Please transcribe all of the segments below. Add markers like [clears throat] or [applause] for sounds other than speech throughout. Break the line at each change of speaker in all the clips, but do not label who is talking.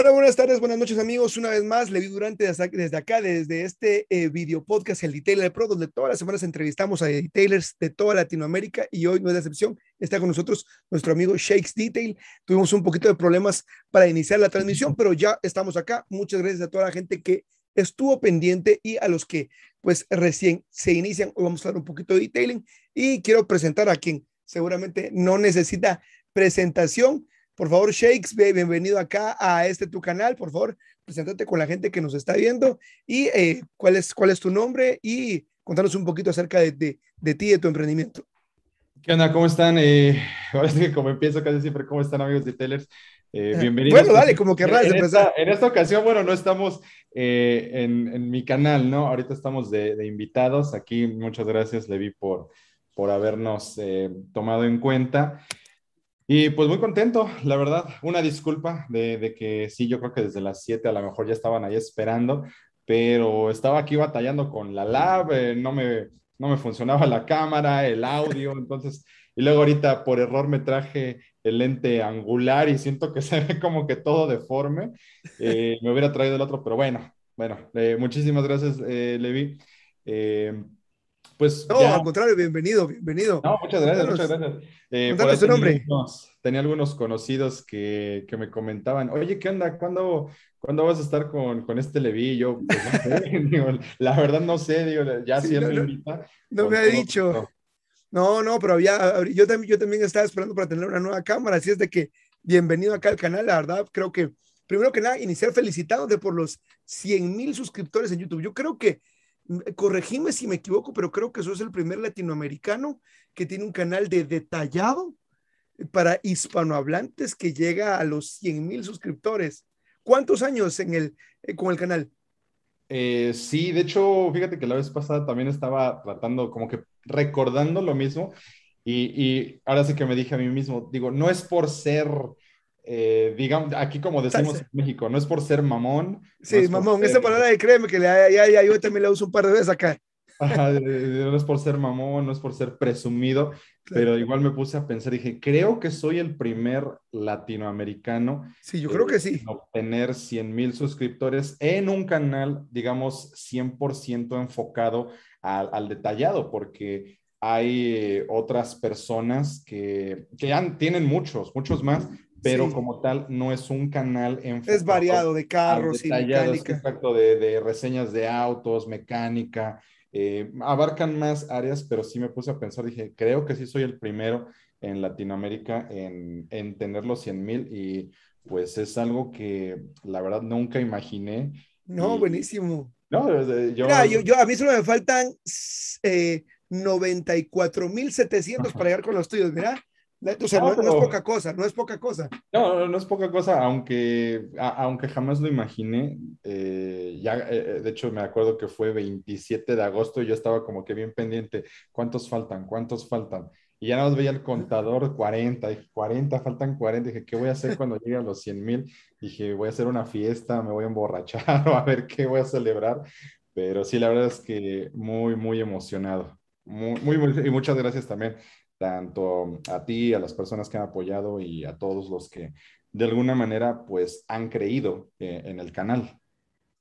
Hola, buenas tardes, buenas noches amigos. Una vez más, Levi Durante desde acá, desde este eh, video podcast, el Detailer Pro, donde todas las semanas entrevistamos a detailers de toda Latinoamérica y hoy no es la excepción. Está con nosotros nuestro amigo Shakes Detail. Tuvimos un poquito de problemas para iniciar la transmisión, pero ya estamos acá. Muchas gracias a toda la gente que estuvo pendiente y a los que pues recién se inician. Hoy vamos a hablar un poquito de detailing y quiero presentar a quien seguramente no necesita presentación por favor, Shakes, bienvenido acá a este tu canal. Por favor, preséntate con la gente que nos está viendo y eh, cuál, es, cuál es tu nombre y contanos un poquito acerca de, de, ti y de tu emprendimiento.
¿Qué onda? ¿Cómo están? Eh, [laughs] ahora sí que como empiezo casi siempre, ¿cómo están amigos de Tellers?
Eh, bienvenidos. Bueno, dale, como querrás
en empezar. Esta, en esta ocasión, bueno, no estamos en, en, mi canal, ¿no? Ahorita estamos de, de, invitados. Aquí, muchas gracias, Levi, por, por habernos tomado en cuenta. Y pues muy contento, la verdad. Una disculpa de, que sí, yo creo que desde las 7 a lo mejor ya estaban ahí esperando, pero estaba aquí batallando con la lab, eh, no, me, no me funcionaba la cámara, el audio, entonces, y luego ahorita por error me traje el lente angular y siento que [laughs] se ve como que todo deforme. Eh, me hubiera traído el otro, pero bueno, bueno, eh, muchísimas gracias, Levi.
Pues no, al contrario, bienvenido, bienvenido.
No, muchas gracias, muchas gracias.
Eh, su nombre.
tenía algunos conocidos que, que, me comentaban, oye, ¿qué onda? ¿Cuándo, ¿cuándo vas a estar con, con este Levi? Yo, pues no sé, [laughs] la verdad no sé, digo, ya si él me invita.
No me ha dicho. No, no, pero había, yo también, yo también estaba esperando para tener una nueva cámara, así es de que bienvenido acá al canal, la verdad, creo que, primero que nada, iniciar felicitándote por los 100 mil suscriptores en YouTube. Yo creo que corregime si me equivoco, pero creo que sos el primer latinoamericano que tiene un canal de detallado para hispanohablantes que llega a los 100 mil suscriptores. ¿Cuántos años en el, eh, con el canal?
Eh, sí, de hecho, fíjate que la vez pasada también estaba tratando, como que recordando lo mismo, y, y ahora sí que me dije a mí mismo, digo, no es por ser eh, digamos, aquí como decimos en México, no es por ser mamón.
Sí, mamón, esa palabra de créeme que ya, ya, yo también la uso un par de veces acá. [laughs]
no es por ser mamón, no es por ser presumido, pero igual me puse a pensar, dije, creo que soy el primer latinoamericano.
Sí, yo creo que sí.
En obtener 100 mil suscriptores en un canal, digamos, 100% enfocado al, al detallado, porque hay otras personas que, que ya tienen muchos, muchos más, pero como tal no es un canal
enfocado. Es variado de carros y mecánica.
Exacto, de, de, reseñas de autos, mecánica, eh, abarcan más áreas, pero sí me puse a pensar, dije, creo que sí soy el primero en Latinoamérica en, en tener los 100 mil y pues es algo que la verdad nunca imaginé.
No, buenísimo.
No,
yo... Mira, yo, yo, a mí solo me faltan eh, 94.700 para llegar con los tuyos, mira. O sea, no, es poca cosa, no es poca cosa.
No, no es poca cosa, aunque, aunque jamás lo imaginé. Eh, ya, eh, eh, de hecho, me acuerdo que fue 27 de agosto y yo estaba como que bien pendiente. ¿Cuántos faltan? ¿Cuántos faltan? Y ya nos veía el contador 40, dije, 40, faltan 40. Dije, ¿qué voy a hacer cuando llegue a los 100 mil? Dije, voy a hacer una fiesta, me voy a emborrachar [laughs] o a ver qué voy a celebrar. Pero sí, la verdad es que muy, muy emocionado. Muy, muy, y muchas gracias también tanto a ti, a las personas que han apoyado y a todos los que de alguna manera pues han creído eh, en el canal.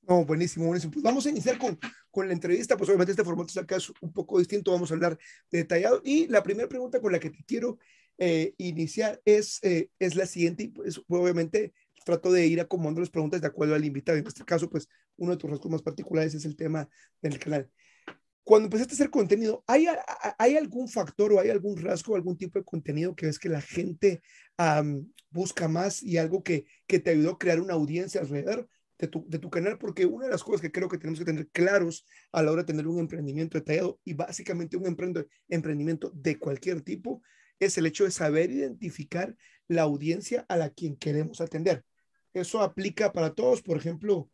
No, buenísimo, buenísimo. Pues vamos a iniciar con, con la entrevista, pues obviamente este formato acá es un poco distinto, vamos a hablar detallado. Y la primera pregunta con la que te quiero eh, iniciar es, eh, es la siguiente, pues obviamente trato de ir acomodando las preguntas de acuerdo al invitado. En este caso, pues uno de tus rasgos más particulares es el tema del canal cuando empezaste a hacer contenido, ¿hay, ¿hay algún factor o hay algún rasgo, algún tipo de contenido que ves que la gente busca más y algo que, que te ayudó a crear una audiencia alrededor de tu, de tu canal? Porque una de las cosas que creo que tenemos que tener claros a la hora de tener un emprendimiento detallado y básicamente un emprendimiento de cualquier tipo es el hecho de saber identificar la audiencia a la quien queremos atender. Eso aplica para todos, por ejemplo,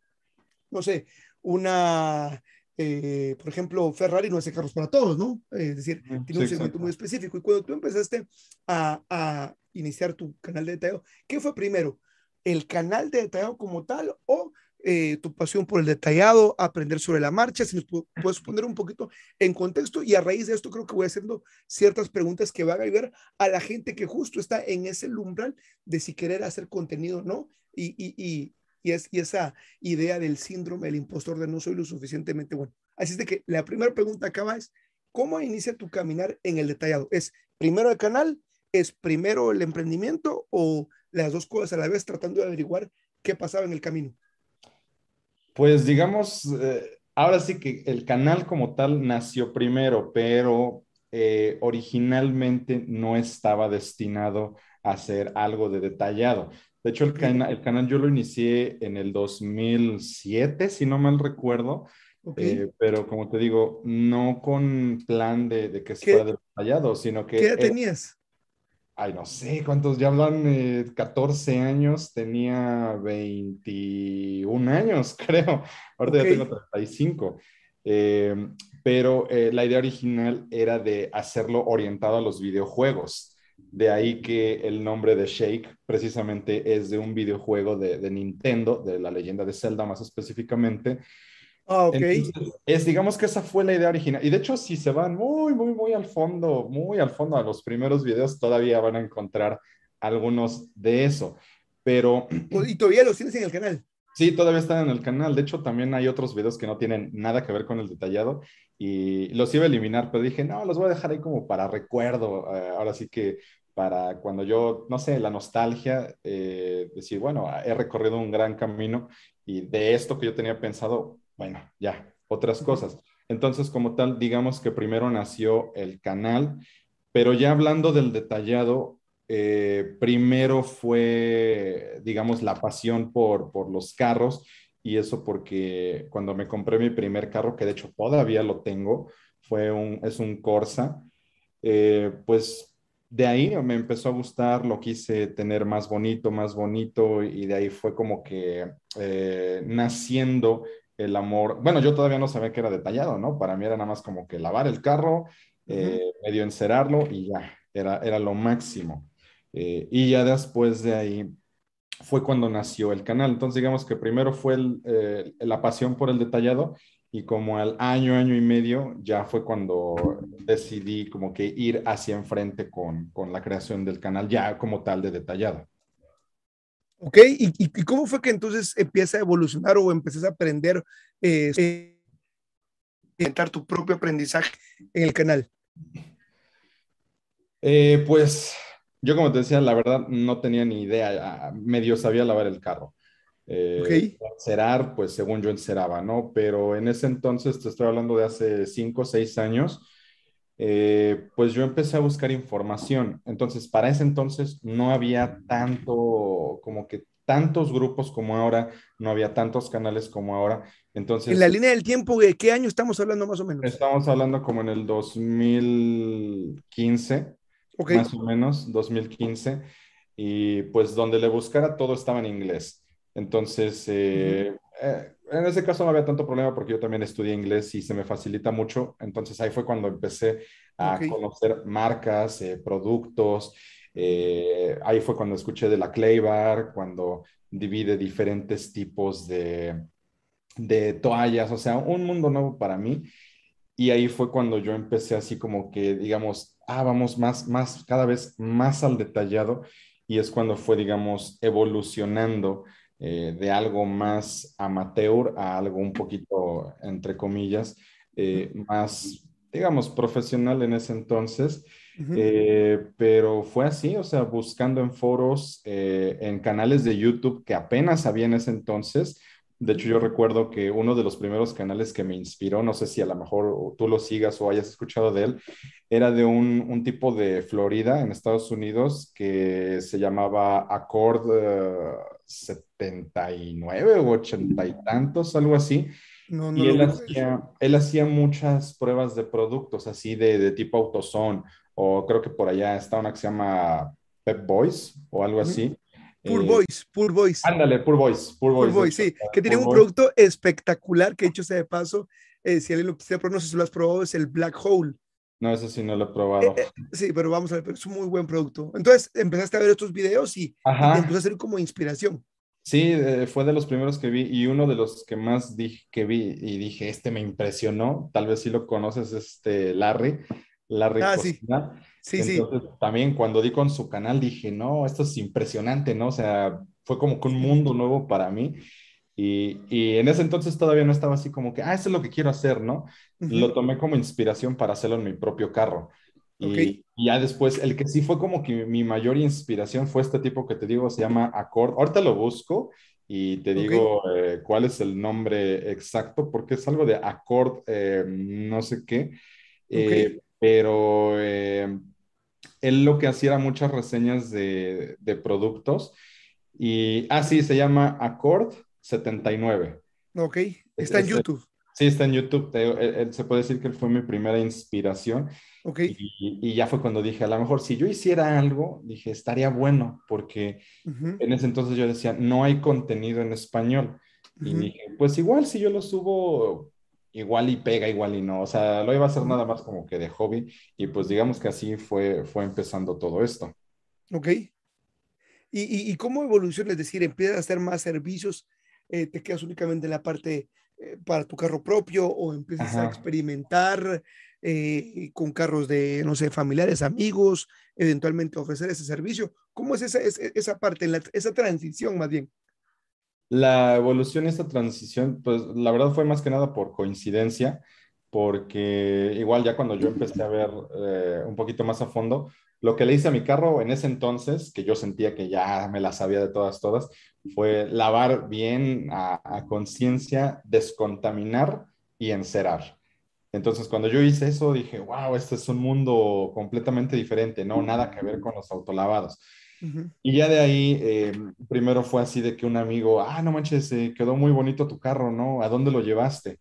no sé, una eh, por ejemplo, Ferrari no hace carros para todos, ¿no? Es decir, tiene un segmento muy específico. Y cuando tú empezaste a, a, iniciar tu canal de detallado, ¿qué fue primero? ¿El canal de detallado como tal o eh, tu pasión por el detallado, aprender sobre la marcha? Si nos puedes poner un poquito en contexto y a raíz de esto creo que voy haciendo ciertas preguntas que van a ayudar a la gente que justo está en ese umbral de si querer hacer contenido o no y, y, y, y, es, y esa idea del síndrome del impostor de no soy lo suficientemente bueno. Así es de que la primera pregunta acaba es, ¿cómo inicia tu caminar en el detallado? ¿Es primero el canal? ¿Es primero el emprendimiento o las dos cosas a la vez tratando de averiguar qué pasaba en el camino?
Pues digamos, eh, ahora sí que el canal como tal nació primero, pero eh, originalmente no estaba destinado a hacer algo de detallado. De hecho, el, el canal yo lo inicié en el 2007, si no mal recuerdo, eh, pero como te digo, no con plan de, de que fuera detallado, sino que...
¿Qué edad tenías?
Ay, no sé, ¿cuántos? Ya hablan 14 años, tenía 21 años, [laughs] creo. Ahorita ya tengo 35. Eh, pero eh, la idea original era de hacerlo orientado a los videojuegos. De ahí que el nombre de Shake precisamente es de un videojuego de, de Nintendo, de la leyenda de Zelda más específicamente.
Ah, ok.
es, digamos que esa fue la idea original. Y de hecho, si se van muy, muy, muy al fondo, muy al fondo a los primeros videos, todavía van a encontrar algunos de eso. Pero...
¿Y todavía los tienes en el canal?
Sí, todavía están en el canal. De hecho, también hay otros videos que no tienen nada que ver con el detallado y los iba a eliminar, pero dije, no, los voy a dejar ahí como para recuerdo. Eh, ahora sí que para cuando yo, no sé, la nostalgia, eh, decir, bueno, he recorrido un gran camino y de esto que yo tenía pensado, bueno, ya, otras cosas. Entonces, como tal, digamos que primero nació el canal, pero ya hablando del detallado, eh, primero fue, digamos, la pasión por, por los carros y eso porque cuando me compré mi primer carro, que de hecho todavía lo tengo, fue un, es un Corsa, eh, pues de ahí me empezó a gustar, lo quise tener más bonito, más bonito y de ahí fue como que eh, naciendo el amor. Bueno, yo todavía no sabía que era detallado, ¿no? Para mí era nada más como que lavar el carro, eh, medio encerarlo y ya, era, era lo máximo. Eh, y ya después de ahí fue cuando nació el canal. Entonces, digamos que primero fue eh, la pasión por el detallado y como al año, año y medio, ya fue cuando decidí como que ir hacia enfrente con, con la creación del canal, ya como tal de detallado.
¿Ok? ¿Y, y cómo fue que entonces empieza a evolucionar o empiezas a aprender, eh, eh tu propio aprendizaje en el canal?
Eh, pues yo como te decía, la verdad no tenía ni idea, medio sabía lavar el carro. Eh, Encerar, pues según yo enceraba, ¿no? Pero en ese entonces, te estoy hablando de hace cinco o seis años, eh, pues yo empecé a buscar información. Entonces, para ese entonces no había tanto, como que tantos grupos como ahora, no había tantos canales como ahora. Entonces,
en la línea del tiempo, ¿de qué año estamos hablando más o menos?
Estamos hablando como en el 2015, más o menos, 2015. Y pues donde le buscara todo estaba en inglés. Entonces, eh, eh, en ese caso no había tanto problema porque yo también estudié inglés y se me facilita mucho. Entonces ahí fue cuando empecé a conocer marcas, eh, productos. Eh, ahí fue cuando escuché de la Claybar, cuando divide diferentes tipos de, de toallas, o sea, un mundo nuevo para mí. Y ahí fue cuando yo empecé así como que, digamos, ah, vamos más, más, cada vez más al detallado. Y es cuando fue, digamos, evolucionando eh, de algo más amateur a algo un poquito, entre comillas, eh, más, digamos, profesional en ese entonces. Eh, pero fue así, o sea, buscando en foros, en canales de YouTube que apenas había en ese entonces. De hecho, yo recuerdo que uno de los primeros canales que me inspiró, no sé si a lo mejor tú lo sigas o hayas escuchado de él, era de un, un tipo de Florida en Estados Unidos que se llamaba Accord 79 o 80 y tantos, algo así. y él hacía, él hacía, muchas pruebas de productos así de, de, tipo autosón, o creo que por allá está una que se llama Pep Boys o algo así.
Pur eh, Boys, Pur Boys.
Ándale, Pur Boys, Pur Boys.
Boys sí, que tiene un producto espectacular que hecho sea de paso, eh, si alguien lo quisiera probar, no sé si lo has probado, es el Black Hole.
No, eso sí no lo he probado.
Eh, sí, pero vamos a ver, pero es un muy buen producto. Entonces empezaste a ver estos videos y, y empezó a ser como inspiración.
Sí, eh, fue de los primeros que vi y uno de los que más dije, que vi y dije, este me impresionó, tal vez si lo conoces, este Larry, Larry
ah, sí. Sí,
Entonces, También cuando di con su canal dije, no, esto es impresionante, ¿no? O sea, fue como que un mundo nuevo para mí. Y, y, en ese entonces todavía no estaba así como que, ah, eso es lo que quiero hacer, ¿no? Lo tomé como inspiración para hacerlo en mi propio carro. Y, ya después, el que sí fue como que mi mayor inspiración fue este tipo que te digo, se llama Accord. Ahorita lo busco y te digo eh, cuál es el nombre exacto, porque es algo de Accord, eh, no sé qué, eh, pero él lo que hacía era muchas reseñas de, de productos y, ah, sí, se llama Accord 79.
Ok, está en YouTube.
Sí, está en YouTube. se puede decir que él fue mi primera inspiración.
Ok.
Y, ya fue cuando dije, a lo mejor si yo hiciera algo, dije, estaría bueno, porque en ese entonces yo decía, no hay contenido en español. Y dije, pues igual si yo lo subo, igual y pega, igual y no. O sea, lo iba a hacer nada más como que de hobby. Y pues digamos que así fue, fue empezando todo esto.
Ok. ¿Y, y, cómo evoluciona? Es decir, empiezas a hacer más servicios, eh, te quedas únicamente en la parte eh, para tu carro propio o empiezas a experimentar eh, con carros de, no sé, familiares, amigos, eventualmente ofrecer ese servicio. ¿Cómo es esa, esa parte, esa transición más bien?
La evolución, esta transición, pues la verdad fue más que nada por coincidencia, porque igual ya cuando yo empecé a ver un poquito más a fondo, lo que le hice a mi carro en ese entonces, que yo sentía que ya me la sabía de todas, todas, fue lavar bien a, conciencia, descontaminar y encerar. Entonces, cuando yo hice eso, dije, wow, este es un mundo completamente diferente, no, nada que ver con los autolavados. Y ya de ahí, eh, primero fue así de que un amigo, ah, no manches, eh, quedó muy bonito tu carro, ¿no? ¿A dónde lo llevaste?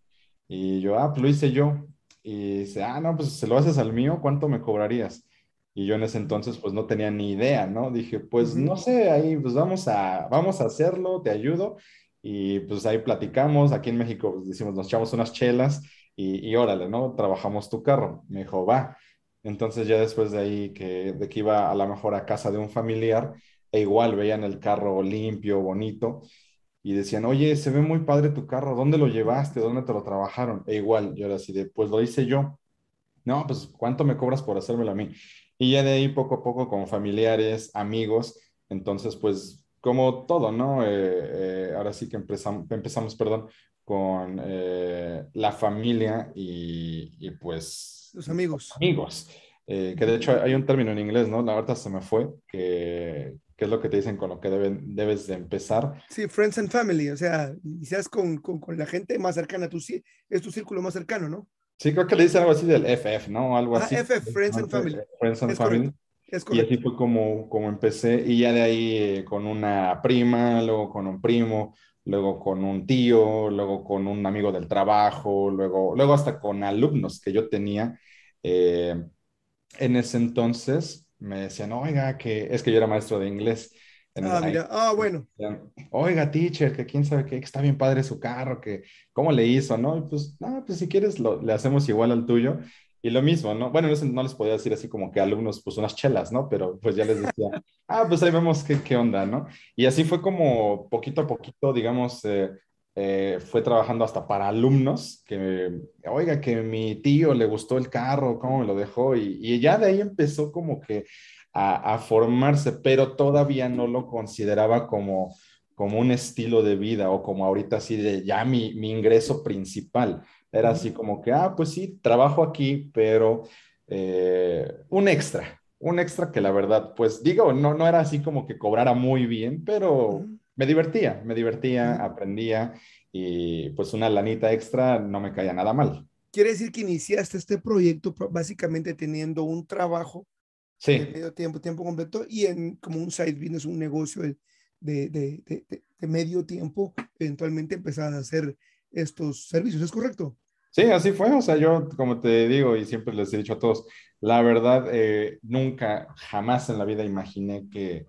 Y yo, ah, pues lo hice yo. Y dice, ah, no, pues se lo haces al mío, ¿cuánto me cobrarías? Y yo en ese entonces pues no tenía ni idea, ¿no? Dije, pues no sé, ahí pues vamos a, vamos a hacerlo, te ayudo. Y pues ahí platicamos, aquí en México pues, decimos, nos echamos unas chelas y, y órale, ¿no? Trabajamos tu carro. Me dijo, va. Entonces ya después de ahí, que, de que iba a lo mejor a casa de un familiar, e igual veían el carro limpio, bonito, y decían, oye, se ve muy padre tu carro, ¿dónde lo llevaste? ¿Dónde te lo trabajaron? E igual, yo era así de, pues lo hice yo. No, pues ¿cuánto me cobras por hacérmelo a mí? Y ya de ahí poco a poco con familiares, amigos, entonces pues como todo, ¿no? Eh, eh, ahora sí que empezamos, empezamos perdón, con eh, la familia y, pues...
Los amigos.
Amigos. que de hecho hay un término en inglés, ¿no? La verdad se me fue, que, que es lo que te dicen con lo que deben, debes de empezar.
Sí, friends and family, o sea, quizás con, con, con la gente más cercana a tu, es tu círculo más cercano, ¿no?
Sí, creo que le dicen algo así del FF, ¿no? Algo así.
FF, Friends and Family.
Friends and Family. Y así fue como, como empecé. Y ya de ahí eh, con una prima, luego con un primo, luego con un tío, luego con un amigo del trabajo, luego, luego hasta con alumnos que yo tenía. Eh, en ese entonces me decían, oiga, que es que yo era maestro de inglés.
Ah, mira, ah, bueno.
Oiga, teacher, que quién sabe qué, que está bien padre su carro, que cómo le hizo, ¿no? Y pues, no, pues si quieres lo, le hacemos igual al tuyo. Y lo mismo, ¿no? Bueno, no, no les podía decir así como que alumnos, pues unas chelas, ¿no? Pero pues ya les decía, [laughs] ah, pues ahí vemos qué, qué onda, ¿no? Y así fue como poquito a poquito, digamos, eh, eh, fue trabajando hasta para alumnos, que, oiga, que mi tío le gustó el carro, cómo me lo dejó, y, y ya de ahí empezó como que a, formarse, pero todavía no lo consideraba como, como un estilo de vida o como ahorita así de ya mi, mi ingreso principal. Era así como que, ah, pues sí, trabajo aquí, pero eh, un extra, un extra que la verdad, pues digo, no, no era así como que cobrara muy bien, pero me divertía, me divertía, aprendía y pues una lanita extra no me caía nada mal.
Quiere decir que iniciaste este proyecto básicamente teniendo un trabajo
Sí.
De medio tiempo, tiempo completo, y en como un side business, un negocio de, de, de, de medio tiempo, eventualmente empezar a hacer estos servicios, ¿es correcto?
Sí, así fue. O sea, yo, como te digo y siempre les he dicho a todos, la verdad, eh, nunca, jamás en la vida imaginé que,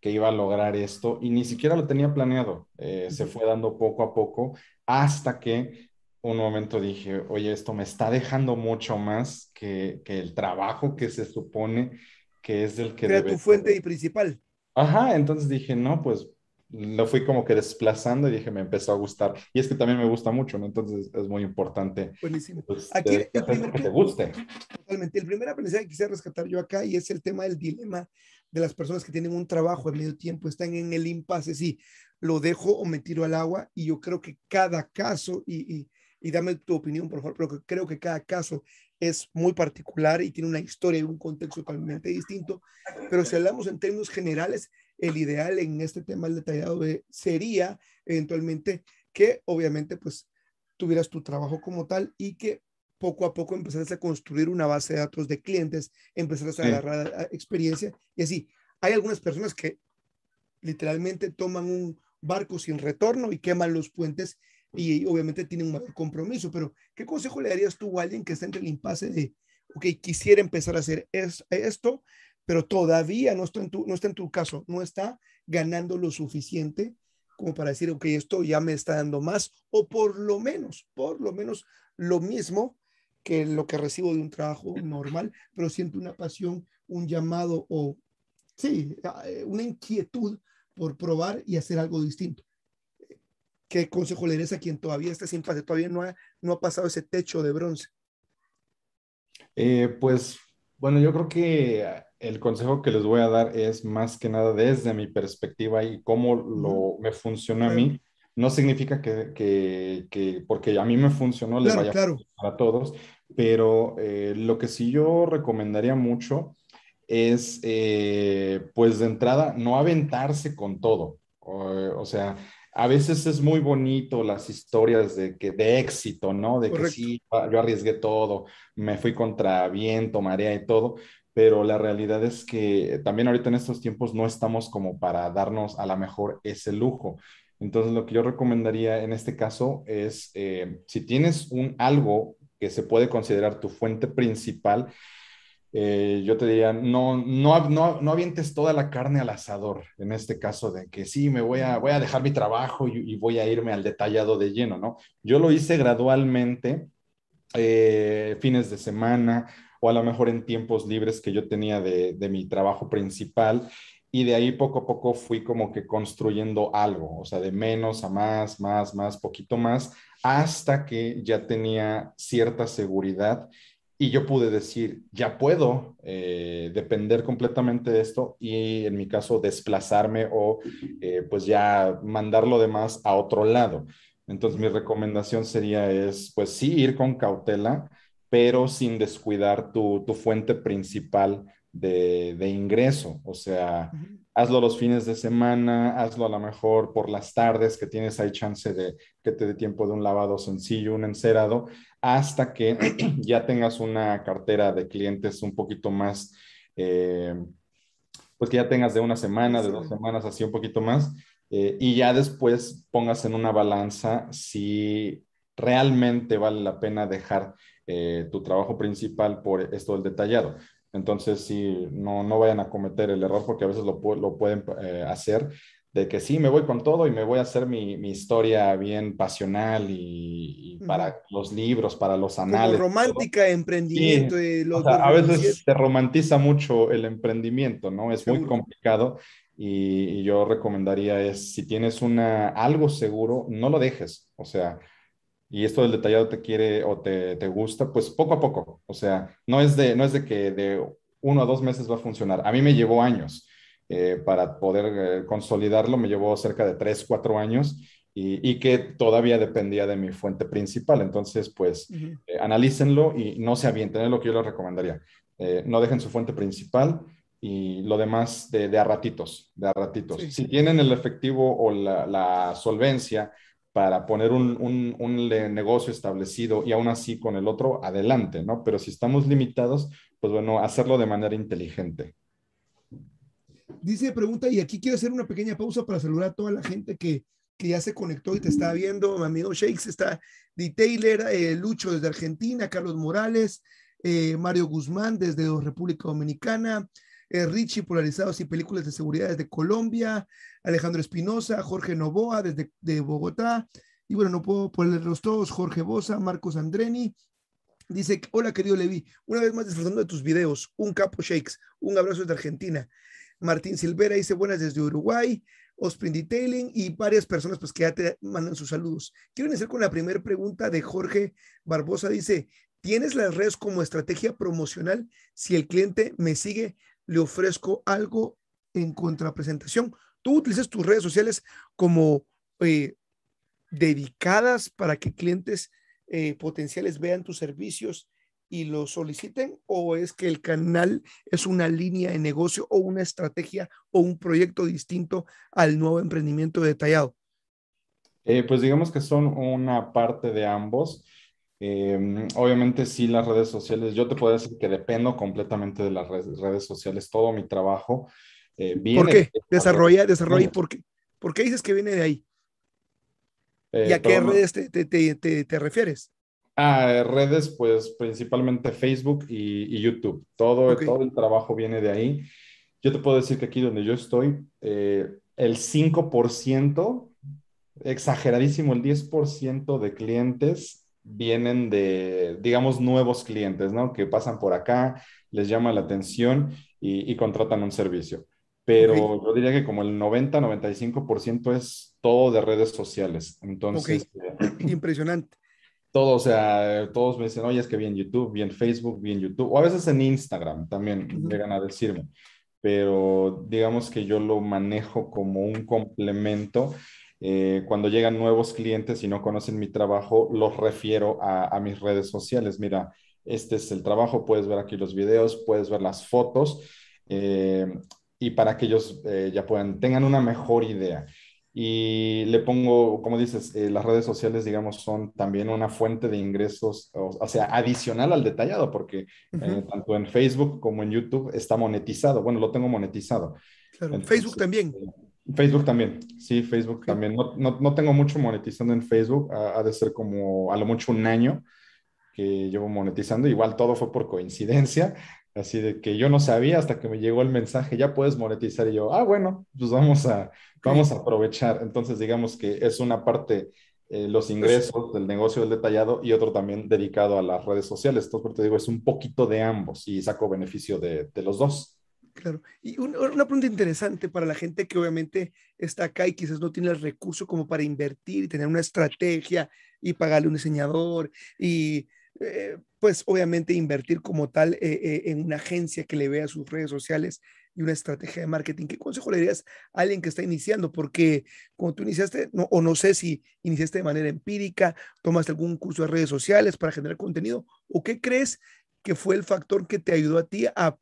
que, iba a lograr esto y ni siquiera lo tenía planeado. Eh, se fue dando poco a poco hasta que un momento dije, oye, esto me está dejando mucho más que, que el trabajo que se supone que es el que...
Era tu fuente y principal.
Ajá, entonces dije, no, pues lo fui como que desplazando y dije, me empezó a gustar. Y es que también me gusta mucho, ¿no? Entonces es muy importante.
Buenísimo. Pues, Aquí
el primer, que te guste.
Totalmente. El primer aprendizaje que quisiera rescatar yo acá y es el tema del dilema de las personas que tienen un trabajo a medio tiempo están en el impasse, sí, lo dejo o me tiro al agua y yo creo que cada caso, y, y, dame tu opinión por favor, pero creo que cada caso es muy particular y tiene una historia y un contexto totalmente distinto, pero si hablamos en términos generales, el ideal en este tema detallado sería eventualmente que obviamente pues tuvieras tu trabajo como tal y que poco a poco empezaras a construir una base de datos de clientes, empezaras a agarrar experiencia y así. Hay algunas personas que literalmente toman un barco sin retorno y queman los puentes y obviamente tienen un mayor compromiso, pero ¿qué consejo le darías tú a alguien que está entre el impasse de, ok, quisiera empezar a hacer esto, pero todavía no está, en tu, no está en tu caso, no está ganando lo suficiente como para decir, ok, esto ya me está dando más, o por lo menos, por lo menos lo mismo que lo que recibo de un trabajo normal, pero siento una pasión, un llamado o, sí, eh, una inquietud por probar y hacer algo distinto. ¿Qué consejo le darías a quien todavía está sin pase, todavía no ha, no ha pasado ese techo de bronce?
Eh, pues, bueno, yo creo que el consejo que les voy a dar es más que nada desde mi perspectiva y cómo lo, me funcionó a mí. No significa que, que, que, porque a mí me funcionó, le vaya a todos, pero eh, lo que sí yo recomendaría mucho es, eh, pues de entrada, no aventarse con todo. O, sea, a veces es muy bonito las historias de, que, de éxito, ¿no? De que sí, yo arriesgué todo, me fui contra viento, marea y todo, pero la realidad es que también ahorita en estos tiempos no estamos como para darnos a lo mejor ese lujo. Entonces, lo que yo recomendaría en este caso es, eh, si tienes un algo que se puede considerar tu fuente principal, eh, yo te diría, no, no, no, no, avientes toda la carne al asador, en este caso de que sí, me voy a, voy a dejar mi trabajo y, voy a irme al detallado de lleno, ¿no? Yo lo hice gradualmente, eh, fines de semana o a lo mejor en tiempos libres que yo tenía de, de mi trabajo principal y de ahí poco a poco fui como que construyendo algo, o sea, de menos a más, más, más, poquito más, hasta que ya tenía cierta seguridad y yo pude decir, ya puedo eh, depender completamente de esto y en mi caso desplazarme o eh, pues ya mandar lo demás a otro lado. Entonces mi recomendación sería es pues sí ir con cautela, pero sin descuidar tu, tu fuente principal de, ingreso. O sea, hazlo los fines de semana, hazlo a lo mejor por las tardes que tienes ahí chance de que te dé tiempo de un lavado sencillo, un encerado, hasta que [clears throat] ya tengas una cartera de clientes un poquito más, eh, pues que ya tengas de una semana, de dos semanas, así un poquito más. Eh, y ya después pongas en una balanza si realmente vale la pena dejar eh, tu trabajo principal por esto del detallado. Entonces, sí, no, no vayan a cometer el error porque a veces lo, lo pueden eh, hacer de que sí, me voy con todo y me voy a hacer mi, mi historia bien pasional y, para los libros, para los anales.
romántica, emprendimiento. Y
los, a veces se romantiza mucho el emprendimiento, ¿no? Es muy complicado y, yo recomendaría es, si tienes una, algo seguro, no lo dejes. O sea, y esto del detallado te quiere o te, te, gusta, pues poco a poco. O sea, no es, de, no es de que de uno a dos meses va a funcionar. A mí me llevó años eh, para poder eh, consolidarlo, me llevó cerca de tres, cuatro años y, y, que todavía dependía de mi fuente principal. Entonces, pues eh, analícenlo y no se avienten, es lo que yo les recomendaría. no dejen su fuente principal y lo demás de, de a ratitos, de a ratitos. Si tienen el efectivo o la, la solvencia, para poner un, un, negocio establecido y aún así con el otro adelante, ¿no? Pero si estamos limitados, pues bueno, hacerlo de manera inteligente.
Dice, pregunta, y aquí quiero hacer una pequeña pausa para saludar a toda la gente que, que ya se conectó y te está viendo. Mi amigo Shakes está, de Taylor, eh, Lucho desde Argentina, Carlos Morales, eh, Mario Guzmán desde República Dominicana, eh, Richie Polarizados y Películas de Seguridad desde Colombia, Alejandro Espinosa, Jorge Novoa desde de Bogotá, y bueno, no puedo ponerlos todos, Jorge Bosa, Marcos Andreni, dice, hola querido Levi, una vez más disfrutando de tus videos, un capo shakes, un abrazo desde Argentina. Martín Silvera dice buenas desde Uruguay, Osprey Detailing y varias personas pues que ya te mandan sus saludos. Quiero iniciar con la primera pregunta de Jorge Barbosa. Dice, ¿tienes las redes como estrategia promocional? Si el cliente me sigue, le ofrezco algo en contrapresentación, tú utilizas tus redes sociales como eh, dedicadas para que clientes eh, potenciales vean tus servicios y los soliciten o es que el canal es una línea de negocio o una estrategia o un proyecto distinto al nuevo emprendimiento detallado?
Eh, pues digamos que son una parte de ambos. Em, obviamente sí, las redes sociales, yo te puedo decir que dependo completamente de las redes, sociales, todo mi trabajo.
Eh, viene ¿Por qué? Desarrolla, desarrolla, ¿por qué? ¿Por qué dices que viene de ahí? ¿Y a eh, qué redes te, te, te, refieres?
A redes, pues principalmente Facebook y, YouTube. Todo, todo el trabajo viene de ahí. Yo te puedo decir que aquí donde yo estoy, eh, el 5%, exageradísimo, el 10% de clientes vienen de, digamos, nuevos clientes, ¿no? Que pasan por acá, les llama la atención y, y contratan un servicio pero yo diría que como el 90-95% es todo de redes sociales. Entonces,
eh, impresionante.
Todo, o sea, todos me dicen, oye, es que vi en YouTube, vi en Facebook, vi en YouTube, o a veces en Instagram también llegan a decirme, pero digamos que yo lo manejo como un complemento. Eh, cuando llegan nuevos clientes y no conocen mi trabajo, los refiero a, a mis redes sociales. Mira, este es el trabajo, puedes ver aquí los videos, puedes ver las fotos. Eh, y para que ellos eh, ya puedan, tengan una mejor idea. Y le pongo, como dices, eh, las redes sociales, digamos, son también una fuente de ingresos, o, sea, adicional al detallado, porque eh, tanto en Facebook como en YouTube está monetizado. Bueno, lo tengo monetizado.
Claro, Facebook también.
Facebook también, sí, Facebook también. No, no, no, tengo mucho monetizando en Facebook, ha, de ser como a lo mucho un año que llevo monetizando. Igual todo fue por coincidencia, Así de que yo no sabía hasta que me llegó el mensaje, ya puedes monetizar y yo, ah, bueno, pues vamos a, vamos a aprovechar. Entonces, digamos que es una parte, eh, los ingresos del negocio del detallado y otro también dedicado a las redes sociales. Entonces, te digo, es un poquito de ambos y saco beneficio de, de los dos.
Claro. Y una pregunta interesante para la gente que obviamente está acá y quizás no tiene el recurso como para invertir y tener una estrategia y pagarle un diseñador y eh, pues obviamente invertir como tal eh, eh, en una agencia que le vea sus redes sociales y una estrategia de marketing. ¿Qué consejo le darías a alguien que está iniciando? Porque cuando tú iniciaste, o no sé si iniciaste de manera empírica, tomaste algún curso de redes sociales para generar contenido, o qué crees que fue el factor que te ayudó a ti a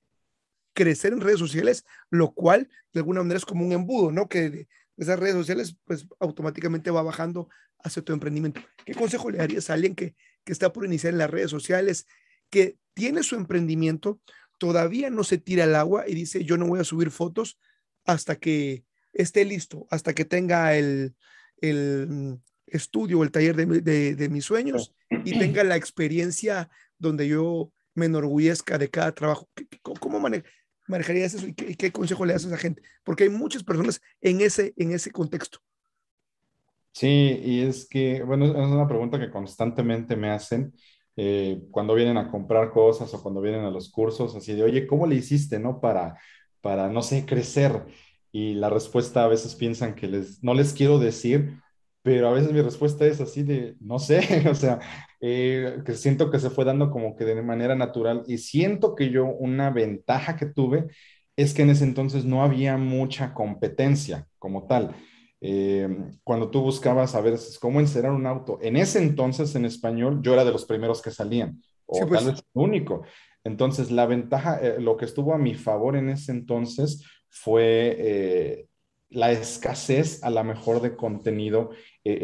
crecer en redes sociales, lo cual de alguna manera es como un embudo, ¿no? Que esas redes sociales pues automáticamente va bajando hacia tu emprendimiento. ¿Qué consejo le darías a alguien que que está por iniciar en las redes sociales, que tiene su emprendimiento, todavía no se tira al agua y dice, yo no voy a subir fotos hasta que esté listo, hasta que tenga el, el estudio o el taller de, de, mis sueños y tenga la experiencia donde yo me enorgullezca de cada trabajo. ¿Cómo manejarías eso y qué, consejo le das a esa gente? Porque hay muchas personas en ese, en ese contexto.
Sí, y es que, bueno, es una pregunta que constantemente me hacen eh, cuando vienen a comprar cosas o cuando vienen a los cursos, así de, oye, ¿cómo le hiciste, no? Para, para, no sé, crecer. Y la respuesta a veces piensan que les, no les quiero decir, pero a veces mi respuesta es así de, no sé, [laughs] o sea, eh, que siento que se fue dando como que de manera natural y siento que yo una ventaja que tuve es que en ese entonces no había mucha competencia como tal. Eh, cuando tú buscabas a ver cómo encerrar un auto, en ese entonces en español yo era de los primeros que salían, o pues. tal vez el único. Entonces, la ventaja, eh, lo que estuvo a mi favor en ese entonces fue eh, la escasez a la mejor de contenido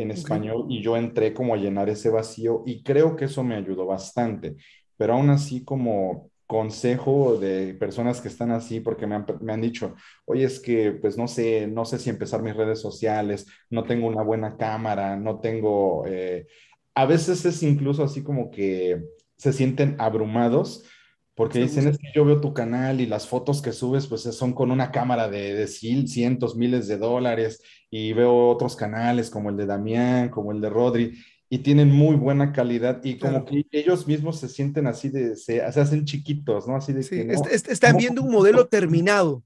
en español y yo entré como a llenar ese vacío y creo que eso me ayudó bastante. Pero aún así, como consejo de personas que están así porque me han, me han, dicho, oye, es que pues no sé, no sé si empezar mis redes sociales, no tengo una buena cámara, no tengo, eh, a veces es incluso así como que se sienten abrumados porque dicen, es que yo veo tu canal y las fotos que subes pues son con una cámara de, de cientos, miles de dólares y veo otros canales como el de Damián, como el de Rodri y tienen muy buena calidad y como que ellos mismos se sienten así de, se, hacen chiquitos, ¿no? Así de
sí, están viendo un modelo terminado.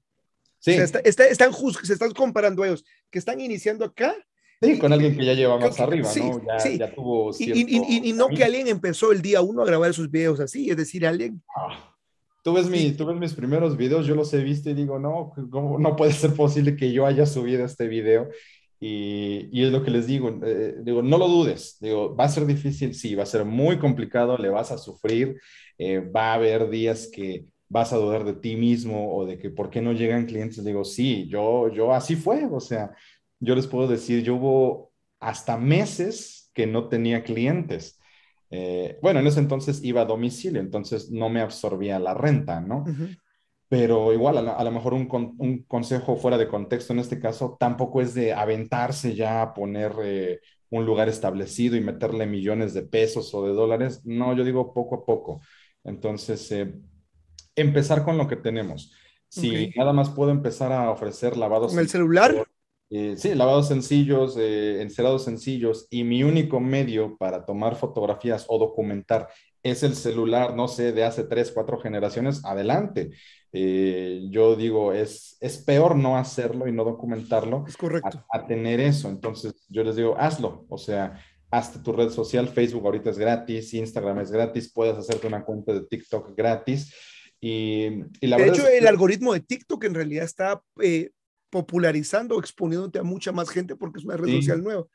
Sí. O sea, están se están comparando ellos, que están iniciando acá.
Sí, con alguien que ya lleva más arriba, ¿no? Ya, sí. ya tuvo
cierto... y, y, y, no que alguien empezó el día uno a grabar sus videos así, es decir, alguien... Ah.
Tú ves, mi, tú ves mis primeros videos, yo los he visto y digo, no, no puede ser posible que yo haya subido este video? Y, y es lo que les digo, eh, digo, no lo dudes, digo, va a ser difícil, sí, va a ser muy complicado, le vas a sufrir, eh, va a haber días que vas a dudar de ti mismo o de que por qué no llegan clientes. Digo, sí, yo, yo así fue, o sea, yo les puedo decir, yo hubo hasta meses que no tenía clientes. Eh, bueno, en ese entonces iba a domicilio, entonces no me absorbía la renta, ¿no? Pero igual, a, lo mejor un, consejo fuera de contexto en este caso tampoco es de aventarse ya a poner eh, un lugar establecido y meterle millones de pesos o de dólares. No, yo digo poco a poco. Entonces, eh, empezar con lo que tenemos. Si nada más puedo empezar a ofrecer lavados.
¿Con el celular?
Eh, sí, lavados sencillos, eh, encerados sencillos, y mi único medio para tomar fotografías o documentar es el celular, no sé, de hace tres, cuatro generaciones, adelante. Eh, yo digo, es, es peor no hacerlo y no documentarlo.
Es correcto.
A, tener eso. Entonces, yo les digo, hazlo. O sea, hazte tu red social. Facebook ahorita es gratis, Instagram es gratis, puedes hacerte una cuenta de TikTok gratis. Y, la
de hecho, el algoritmo de TikTok en realidad está eh, popularizando, exponiéndote a mucha más gente porque es una red social nueva.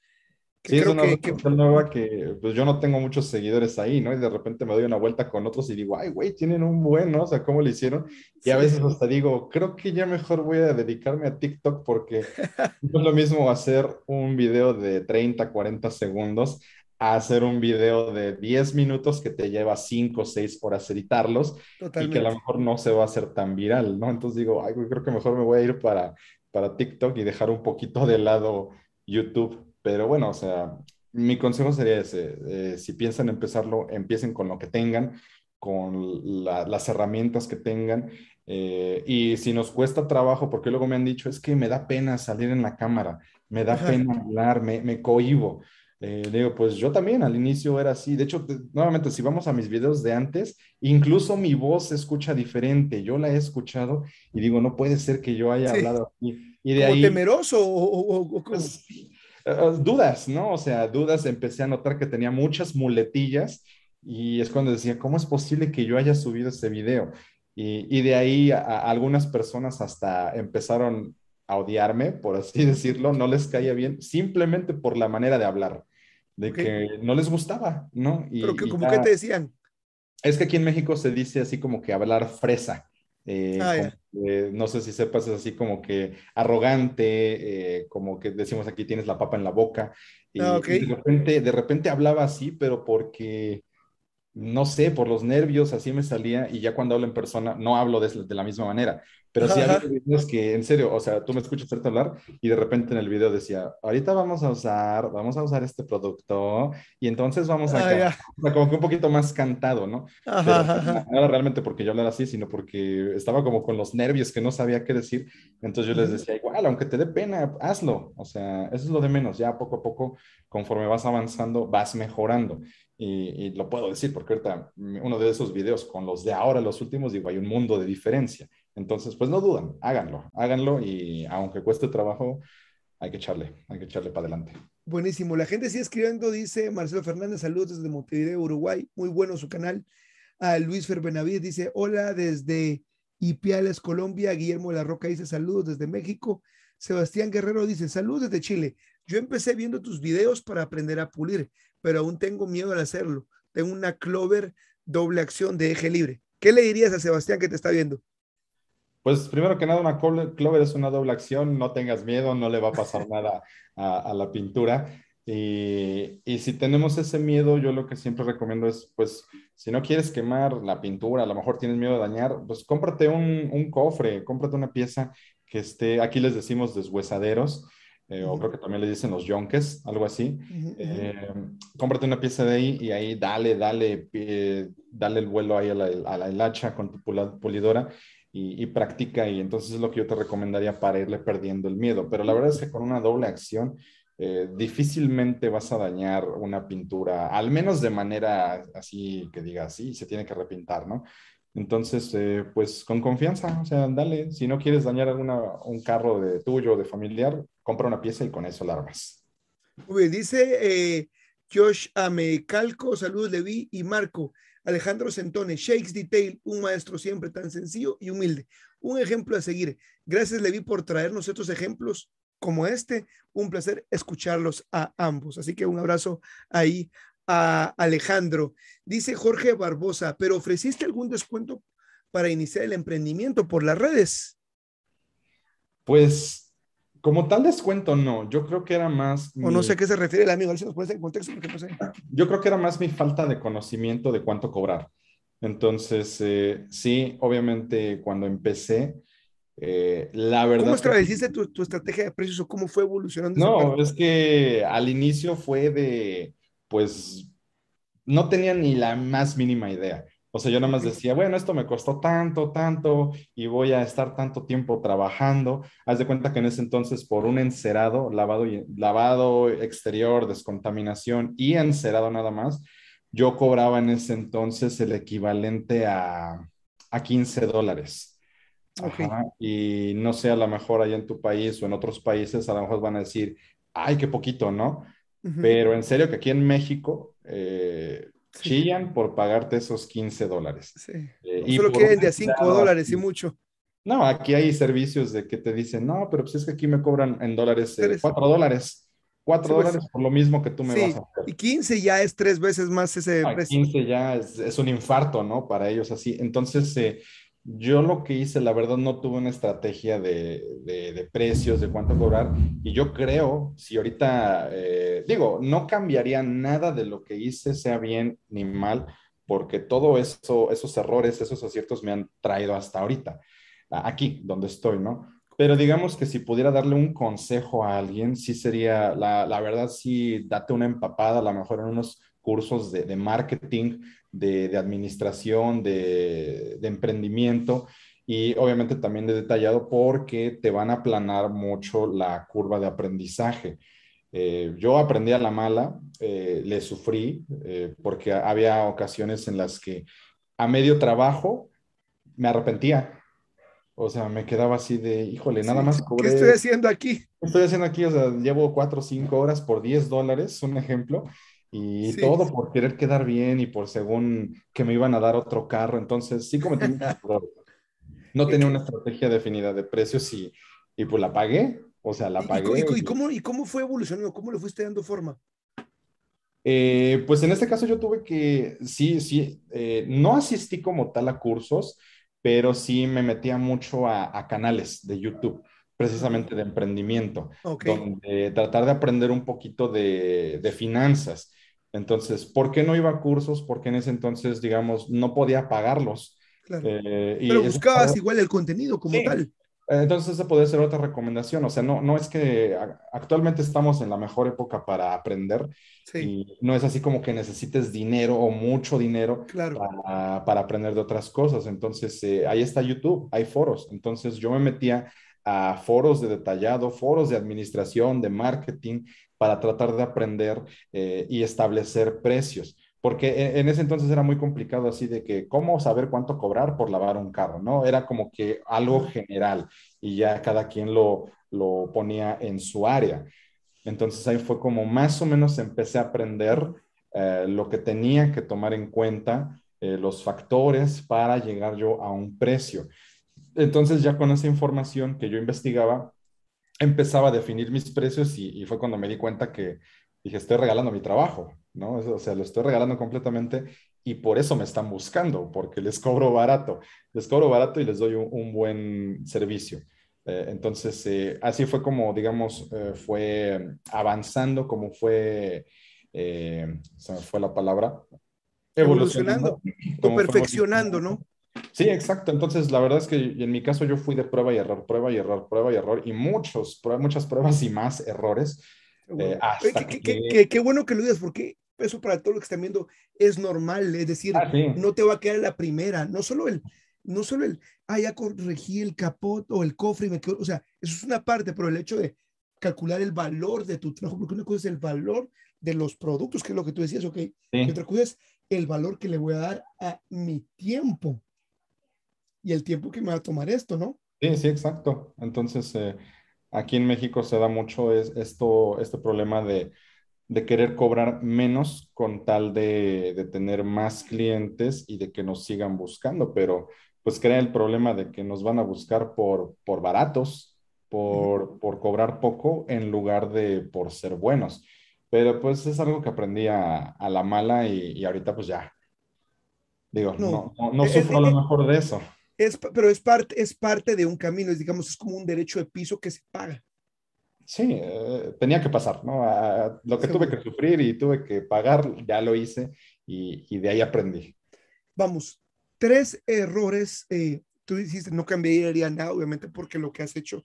sí, es una red social nueva que pues yo no tengo muchos seguidores ahí, ¿no? Y de repente me doy una vuelta con otros y digo, ay, güey, tienen un buen, ¿no? O sea, ¿cómo lo hicieron? Y a veces hasta digo, creo que ya mejor voy a dedicarme a TikTok porque [laughs] no es lo mismo hacer un video de 30, 40 segundos a hacer un video de 10 minutos que te lleva 5 o 6 horas editarlos y que a lo mejor no se va a hacer tan viral, ¿no? Entonces digo, ay, creo que mejor me voy a ir para para TikTok y dejar un poquito de lado YouTube. Pero bueno, o sea, mi consejo sería ese, eh, si piensan empezarlo, empiecen con lo que tengan, con las herramientas que tengan. Eh, y si nos cuesta trabajo, porque luego me han dicho, es que me da pena salir en la cámara, me da pena hablar, me, me cohibo. Eh, digo, pues yo también al inicio era así. De hecho, nuevamente, si vamos a mis videos de antes, incluso mi voz se escucha diferente. Yo la he escuchado y digo, no puede ser que yo haya hablado así. Y de ahí,
temeroso o,
pues, eh, dudas, ¿no? O sea, dudas. Empecé a notar que tenía muchas muletillas y es cuando decía, ¿cómo es posible que yo haya subido ese video? Y, y de ahí algunas personas hasta empezaron a odiarme, por así [laughs] decirlo, no les caía bien, simplemente por la manera de hablar de que no les gustaba, ¿no?
Y, Pero que, como que te decían.
Es que aquí en México se dice así como que hablar fresa. Eh, ah, no sé si sepas, es así como que arrogante, eh, como que decimos aquí tienes la papa en la boca. Y, ah, de, repente, de repente hablaba así, pero porque, no sé, por los nervios así me salía y ya cuando hablo en persona no hablo de, de la misma manera. Pero sí hay videos que, en serio, o sea, tú me escuchas hacerte hablar y de repente en el video decía, ahorita vamos a usar, vamos a usar este producto y entonces vamos a... Ah, como que un poquito más cantado, ¿no? Ajá, no era realmente porque yo hablara así, sino porque estaba como con los nervios que no sabía qué decir. Entonces yo les decía, igual, aunque te dé pena, hazlo. O sea, eso es lo de menos. Ya poco a poco, conforme vas avanzando, vas mejorando. Y, y, lo puedo decir porque ahorita uno de esos videos con los de ahora, los últimos, digo, hay un mundo de diferencia. Entonces, pues no dudan, háganlo, háganlo y aunque cueste trabajo, hay que echarle, hay que echarle para adelante.
Buenísimo. La gente sigue escribiendo, dice Marcelo Fernández, saludos desde Montevideo, Uruguay. Muy bueno su canal. A Luis Ferbenavides dice, hola desde Ipiales, Colombia. Guillermo la Roca dice, saludos desde México. Sebastián Guerrero dice, saludos desde Chile. Yo empecé viendo tus videos para aprender a pulir, pero aún tengo miedo al hacerlo. Tengo una Clover doble acción de eje libre. ¿Qué le dirías a Sebastián que te está viendo?
Pues primero que nada, una Clover es una doble acción, no tengas miedo, no le va a pasar [laughs] nada a, la pintura. Y, si tenemos ese miedo, yo lo que siempre recomiendo es, pues, si no quieres quemar la pintura, a lo mejor tienes miedo de dañar, pues cómprate un, cofre, cómprate una pieza que esté, aquí les decimos deshuesaderos, eh, o creo que también le dicen los yonques, algo así. Eh, cómprate una pieza de ahí y ahí dale, dale, eh, dale el vuelo ahí a la, a la hacha con tu pulidora y, practica y entonces es lo que yo te recomendaría para irle perdiendo el miedo. Pero la verdad es que con una doble acción eh, difícilmente vas a dañar una pintura, al menos de manera así que diga, sí, se tiene que repintar, ¿no? Entonces, eh, pues con confianza, o sea, dale, si no quieres dañar alguna, un carro de tuyo, de familiar, compra una pieza y con eso la armas.
Muy bien, dice eh, Josh Amecalco, saludos Levi y Marco. Alejandro Centone, Shakes Detail, un maestro siempre tan sencillo y humilde. Un ejemplo a seguir. Gracias, Levi, por traernos estos ejemplos como este. Un placer escucharlos a ambos. Así que un abrazo ahí a Alejandro. Dice Jorge Barbosa, pero ofreciste algún descuento para iniciar el emprendimiento por las redes.
Pues como tal descuento, no. Yo creo que era más.
O no sé a qué se refiere el amigo, a ver si nos pones en contexto, porque no sé. [laughs]
Yo creo que era más mi falta de conocimiento de cuánto cobrar. Entonces, eh, sí, obviamente cuando empecé, eh, la verdad.
¿Cómo estableciste tu, tu, estrategia de precios o cómo fue evolucionando?
No, es que al inicio fue de, pues, no tenía ni la más mínima idea. O sea, yo nada más decía, bueno, esto me costó tanto, tanto, y voy a estar tanto tiempo trabajando. Haz de cuenta que en ese entonces, por un encerado, lavado, y, lavado exterior, descontaminación y encerado nada más, yo cobraba en ese entonces el equivalente a, a 15 dólares. Y no sé, a lo mejor allá en tu país o en otros países, a lo mejor van a decir, ay, qué poquito, ¿no? Pero en serio que aquí en México, eh, chillan por pagarte esos 15 dólares.
Sí. Eh, y solo quieren de a 5 dólares y mucho.
No, aquí hay servicios de que te dicen, no, pero pues es que aquí me cobran en dólares eh, 4 dólares. 4 sí, pues, dólares por lo mismo que tú me sí, vas a hacer.
Y 15 ya es tres veces más ese
no,
precio.
15 ya es, es, un infarto, ¿no? Para ellos así. Entonces, eh, yo lo que hice, la verdad, no tuve una estrategia de, precios, de cuánto cobrar. Y yo creo, si ahorita, eh, digo, no cambiaría nada de lo que hice, sea bien ni mal, porque todo eso, esos errores, esos aciertos me han traído hasta ahorita, aquí donde estoy, ¿no? Pero digamos que si pudiera darle un consejo a alguien, sí sería, la, verdad, sí, date una empapada, a lo mejor en unos cursos de marketing, de, de administración, de, de, emprendimiento y obviamente también de detallado porque te van a aplanar mucho la curva de aprendizaje. Eh, yo aprendí a la mala, eh, le sufrí eh, porque había ocasiones en las que a medio trabajo me arrepentía. O sea, me quedaba así de, híjole, nada más
cobré. ¿Qué estoy haciendo aquí?
¿Qué estoy haciendo aquí? O sea, llevo cuatro o cinco horas por 10 dólares, un ejemplo, y sí. todo por querer quedar bien y por según que me iban a dar otro carro. Entonces, sí cometí un [laughs] error. No tenía una estrategia definida de precios y, y pues la pagué. O sea, la pagué.
¿Y, y, y, cómo, ¿Y cómo fue evolucionando? ¿Cómo le fuiste dando forma?
Eh, pues en este caso yo tuve que, sí, sí, eh, no asistí como tal a cursos, pero sí me metía mucho a, a canales de YouTube precisamente de emprendimiento, okay. donde tratar de aprender un poquito de, de finanzas. Entonces, ¿por qué no iba a cursos? Porque en ese entonces, digamos, no podía pagarlos.
Claro. Eh, Pero buscabas eso, igual el contenido como sí. tal.
Entonces, esa puede ser otra recomendación. O sea, no, no es que actualmente estamos en la mejor época para aprender. Sí. Y no es así como que necesites dinero o mucho dinero
claro.
para, para, aprender de otras cosas. Entonces, eh, ahí está YouTube, hay foros. Entonces, yo me metía a foros de detallado, foros de administración, de marketing, para tratar de aprender eh, y establecer precios. Porque en ese entonces era muy complicado así de que, ¿cómo saber cuánto cobrar por lavar un carro? ¿No? Era como que algo general y ya cada quien lo, lo ponía en su área. Entonces ahí fue como más o menos empecé a aprender eh, lo que tenía que tomar en cuenta, eh, los factores para llegar yo a un precio. Entonces ya con esa información que yo investigaba, empezaba a definir mis precios y, y, fue cuando me di cuenta que dije, estoy regalando mi trabajo, ¿no? O sea, lo estoy regalando completamente y por eso me están buscando, porque les cobro barato, les cobro barato y les doy un, un buen servicio. Eh, entonces, eh, así fue como, digamos, eh, fue avanzando, como fue, se me fue la palabra,
evolucionando, evolucionando o perfeccionando, ¿no?
Sí, exacto. Entonces, la verdad es que en mi caso yo fui de prueba y error, prueba y error, prueba y error, y muchos, muchas pruebas y más errores.
Eh, hasta ¿Qué, que... qué, qué, bueno que lo digas, porque eso para todo lo que están viendo es normal, es decir, ah, sí. no te va a quedar la primera, no solo el, no solo el, ah, ya corregí el capot o el cofre y me quedo, o sea, eso es una parte, pero el hecho de calcular el valor de tu trabajo, porque una cosa es el valor de los productos, que es lo que tú decías, ok, sí. y otra cosa es el valor que le voy a dar a mi tiempo y el tiempo que me va a tomar esto, ¿no?
Sí, sí, exacto. Entonces, eh, aquí en México se da mucho es, esto, este problema de, de querer cobrar menos con tal de, de, tener más clientes y de que nos sigan buscando, pero pues crea el problema de que nos van a buscar por, por baratos, por, por cobrar poco en lugar de por ser buenos. Pero pues es algo que aprendí a, a la mala y, y, ahorita pues ya. Digo, no, no, no, sufro lo mejor de eso.
Es, pero es parte, es parte de un camino, es, digamos, es como un derecho de piso que se paga.
Sí, eh, tenía que pasar, ¿no? A, lo que tuve que sufrir y tuve que pagar, ya lo hice y, y de ahí aprendí.
Vamos, tres errores. Eh, tú dijiste, no cambiaría nada, obviamente, porque lo que has hecho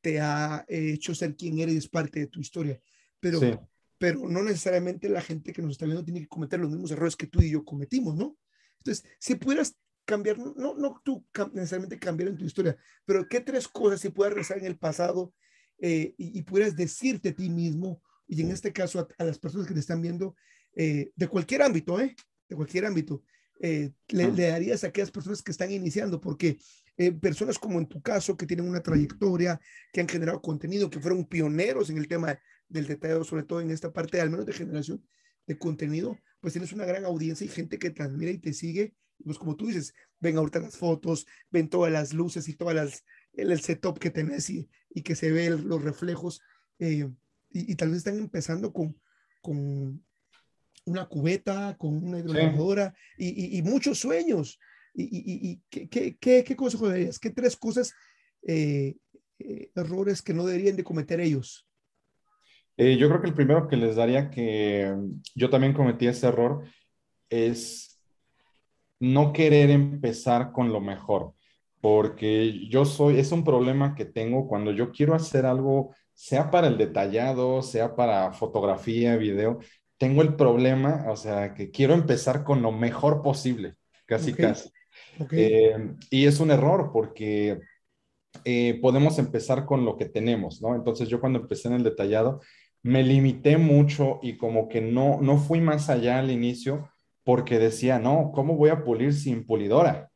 te ha hecho ser quien eres, es parte de tu historia. Pero, sí. pero no necesariamente la gente que nos está viendo tiene que cometer los mismos errores que tú y yo cometimos, ¿no? Entonces, si pudieras cambiar, no, no tú necesariamente cambiar en tu historia, pero qué tres cosas si puedas regresar en el pasado eh, y, y, pudieras decirte a ti mismo, y en este caso a, a las personas que te están viendo, eh, de cualquier ámbito, ¿eh? De cualquier ámbito, eh, le, le, darías a aquellas personas que están iniciando, porque personas como en tu caso, que tienen una trayectoria, que han generado contenido, que fueron pioneros en el tema del detalle, sobre todo en esta parte, al menos de generación de contenido, pues tienes una gran audiencia y gente que te admira y te sigue. Pues como tú dices, ven ahorita las fotos, ven todas las luces y todas las, el, el setup que tenés y, y, que se ve los reflejos. Eh, y, y, tal vez están empezando con, con una cubeta, con una hidrolavadora sí. y, y, muchos sueños. ¿Y, ¿qué, qué, qué, qué, consejo darías? ¿Qué tres cosas, eh, eh, errores que no deberían de cometer ellos?
Eh, yo creo que el primero que les daría que yo también cometí ese error es no querer empezar con lo mejor, porque yo soy, es un problema que tengo cuando yo quiero hacer algo, sea para el detallado, sea para fotografía, video, tengo el problema, o sea, que quiero empezar con lo mejor posible, casi, okay. casi. Okay. Eh, y es un error porque eh, podemos empezar con lo que tenemos, ¿no? Entonces yo cuando empecé en el detallado, me limité mucho y como que no, no fui más allá al inicio porque decía, no, ¿cómo voy a pulir sin pulidora?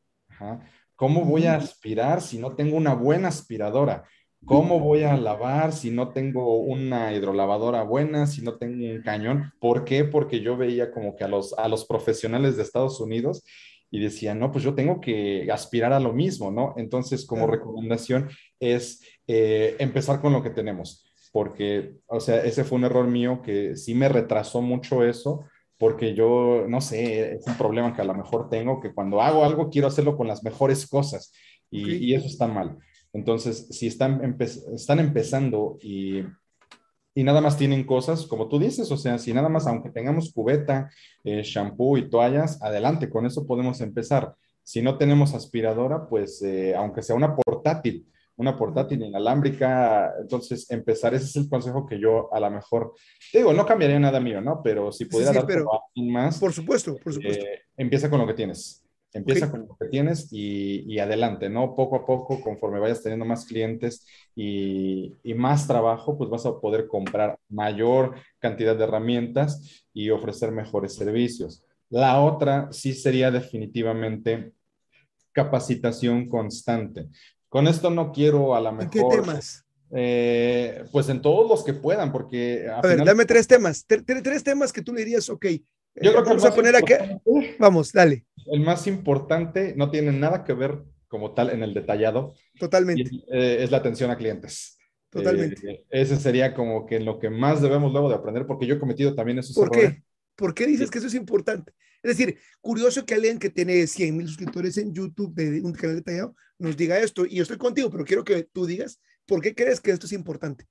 ¿Cómo voy a aspirar si no tengo una buena aspiradora? ¿Cómo voy a lavar si no tengo una hidrolavadora buena, si no tengo un cañón? ¿Por qué? Porque yo veía como que a los, a los profesionales de Estados Unidos y decía, no, pues yo tengo que aspirar a lo mismo, ¿no? Entonces, como recomendación es eh, empezar con lo que tenemos, porque, o sea, ese fue un error mío que sí me retrasó mucho eso, porque yo, no sé, es un problema que a lo mejor tengo, que cuando hago algo quiero hacerlo con las mejores cosas y, okay. y eso está mal. Entonces, si están, empe están empezando y, y, nada más tienen cosas, como tú dices, o sea, si nada más, aunque tengamos cubeta, eh, shampoo y toallas, adelante, con eso podemos empezar. Si no tenemos aspiradora, pues eh, aunque sea una portátil, una portátil inalámbrica, entonces empezar, ese es el consejo que yo a lo mejor, te digo, no cambiaría nada mío, ¿no? Pero si pudiera sí, sí, dar a alguien más.
Por supuesto, por supuesto.
Eh, empieza con lo que tienes. Empieza okay. con lo que tienes y, y, adelante, ¿no? Poco a poco, conforme vayas teniendo más clientes y, y, más trabajo, pues vas a poder comprar mayor cantidad de herramientas y ofrecer mejores servicios. La otra sí sería definitivamente capacitación constante. Con esto no quiero a la mejor...
¿En qué temas?
Eh, pues en todos los que puedan, porque...
A, a ver, dame tres temas, tres, tres temas que tú le dirías, ok, yo creo que vamos a poner aquí. Vamos, dale.
El más importante no tiene nada que ver como tal en el detallado.
Totalmente.
Eh, es la atención a clientes.
Totalmente.
Eh, ese sería como que en lo que más debemos luego de aprender, porque yo he cometido también esos
¿Por
errores.
qué? ¿Por qué dices que eso es importante? Es decir, curioso que alguien que tiene 100 mil suscriptores en YouTube de un canal detallado nos diga esto. Y yo estoy contigo, pero quiero que tú digas por qué crees que esto es importante.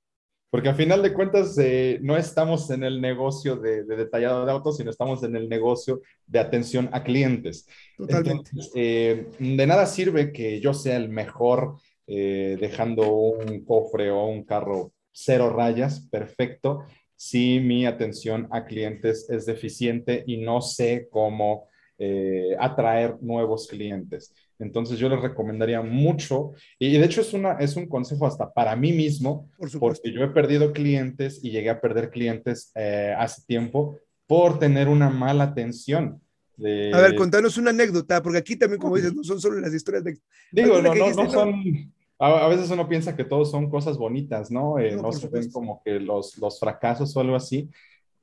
Porque a final de cuentas eh, no estamos en el negocio de, de, detallado de autos, sino estamos en el negocio de atención a clientes.
Totalmente.
Entonces, eh, de nada sirve que yo sea el mejor eh, dejando un cofre o un carro cero rayas, perfecto, si mi atención a clientes es deficiente y no sé cómo eh, atraer nuevos clientes. Entonces yo les recomendaría mucho, y de hecho es, una, es un consejo hasta para mí mismo,
por
porque yo he perdido clientes y llegué a perder clientes eh, hace tiempo por tener una mala atención. De...
A ver, contanos una anécdota, porque aquí también, como dices, no son solo las historias de...
Digo, no, no, no son... A, a, veces uno piensa que todos son cosas bonitas, ¿no? Eh, no, no se ven como que los, los fracasos o algo así,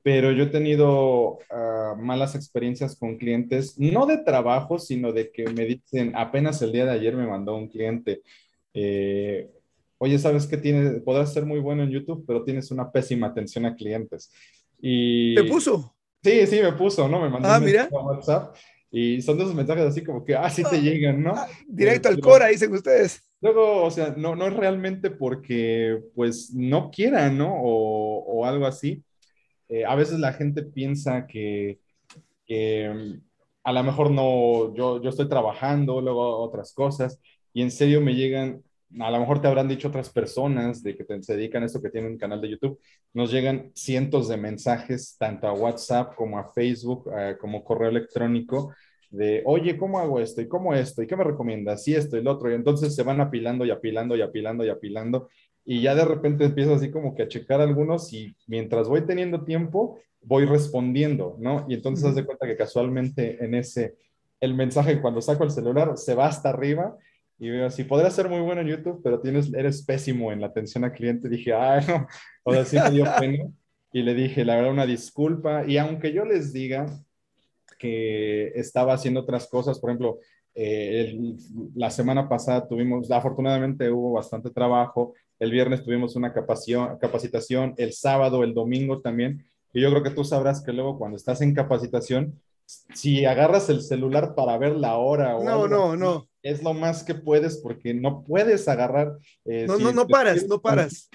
pero yo he tenido uh, malas experiencias con clientes, no de trabajo, sino de que me dicen, apenas el día de ayer me mandó un cliente, eh, oye, ¿sabes qué tienes? Podrás ser muy bueno en YouTube, pero tienes una pésima atención a clientes. Y...
¿Te puso?
Sí, sí, me puso, ¿no? Me mandó
ah,
un
mira.
WhatsApp y son de esos mensajes así como que, ah, sí te llegan, ¿no? Ah,
directo al Cora, dicen ustedes.
Luego, o sea, no, no es realmente porque, pues, no quieran, ¿no? O, o algo así, eh, a veces la gente piensa que, mm, a lo mejor no, yo, yo estoy trabajando, luego otras cosas, y en serio me llegan, a lo mejor te habrán dicho otras personas de que se dedican a esto, que tienen un canal de YouTube, nos llegan cientos de mensajes, tanto a WhatsApp como a Facebook, eh, como correo electrónico, de, oye, ¿cómo hago esto? ¿Y cómo esto? ¿Y qué me recomiendas? Y esto y lo otro. Y entonces se van apilando y apilando y apilando y apilando y ya de repente empiezo así como que a checar algunos y mientras voy teniendo tiempo, voy respondiendo, ¿no? Y entonces haz de cuenta que casualmente en ese, el mensaje cuando saco el celular se va hasta arriba y veo así, podría ser muy bueno en YouTube, pero tienes, eres pésimo en la atención al cliente. Dije, ay, no, o sea, sí me dio pena. Y le dije, la verdad, una disculpa. Y aunque yo les diga que estaba haciendo otras cosas, por ejemplo, eh, la semana pasada tuvimos, afortunadamente hubo bastante trabajo, el viernes tuvimos una capacitación, el sábado, el domingo también. Y yo creo que tú sabrás que luego cuando estás en capacitación, si agarras el celular para ver la hora o
no, no, no.
es lo más que puedes porque no puedes agarrar.
Eh, no, no, no paras, no paras.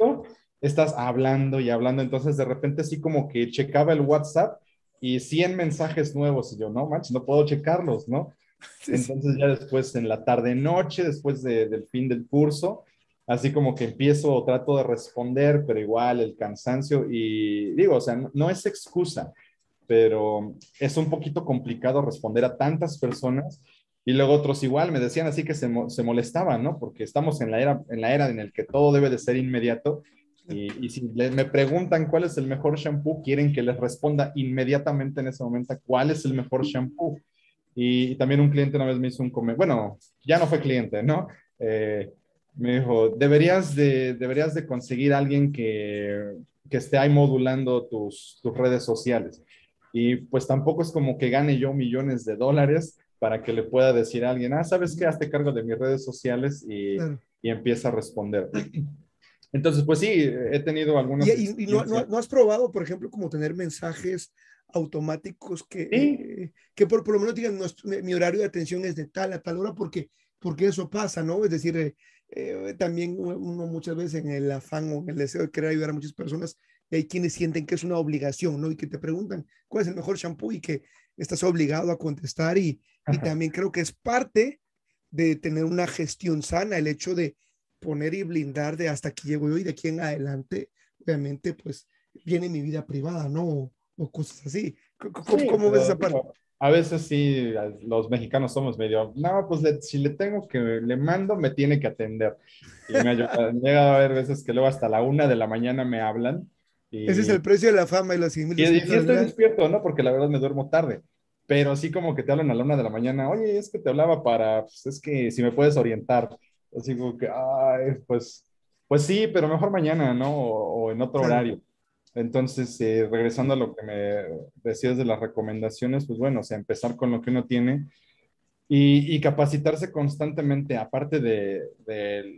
Estás hablando y hablando, entonces de repente así como que checaba el WhatsApp y 100 mensajes nuevos y yo, no manches, no puedo checarlos, ¿no? [laughs] Entonces ya después en la tarde noche, después del fin del curso, así como que empiezo o trato de responder, pero igual el cansancio y digo, o sea, no, es excusa, pero es un poquito complicado responder a tantas personas y luego otros igual me decían así que se, se molestaban, ¿no? Porque estamos en la era en la era en el que todo debe de ser inmediato y, si me preguntan cuál es el mejor shampoo, quieren que les responda inmediatamente en ese momento cuál es el mejor shampoo. Y, también un cliente una vez me hizo un comentario, bueno, ya no fue cliente, ¿no? Eh, me dijo, deberías de, deberías de conseguir a alguien que, que esté ahí modulando tus, tus redes sociales. Y pues tampoco es como que gane yo millones de dólares para que le pueda decir a alguien, ah, ¿sabes qué? Hazte cargo de mis redes sociales y, y empieza a responder. Entonces, pues sí, he tenido algunas...
¿Y, y no, no, has probado, por ejemplo, como tener mensajes automáticos que, que por, por, lo menos digan, mi horario de atención es de tal a tal hora, porque, porque eso pasa, ¿no? Es decir, eh, eh, también uno muchas veces en el afán o en el deseo de querer ayudar a muchas personas, hay quienes sienten que es una obligación, ¿no? Y que te preguntan cuál es el mejor shampoo y que estás obligado a contestar y, y también creo que es parte de tener una gestión sana, el hecho de poner y blindar de hasta aquí llego yo y de aquí en adelante, obviamente, pues viene mi vida privada, ¿no? O, cosas así. ¿Cómo, ves esa parte?
a veces sí, los mexicanos somos medio, no, pues si le tengo que, le mando, me tiene que atender. Y [laughs] me ha llegado a ver veces que luego hasta la una de la mañana me hablan. Y,
Ese es el precio de la fama y los
Y, y, y estoy despierto, ¿no? Porque la verdad me duermo tarde. Pero así como que te hablan a la una de la mañana, oye, es que te hablaba para, pues es que si me puedes orientar. Así como que, ay, pues, pues sí, pero mejor mañana, ¿no? O, en otro horario. Entonces, eh, regresando a lo que me decías de las recomendaciones, pues bueno, o sea, empezar con lo que uno tiene y, capacitarse constantemente, aparte de,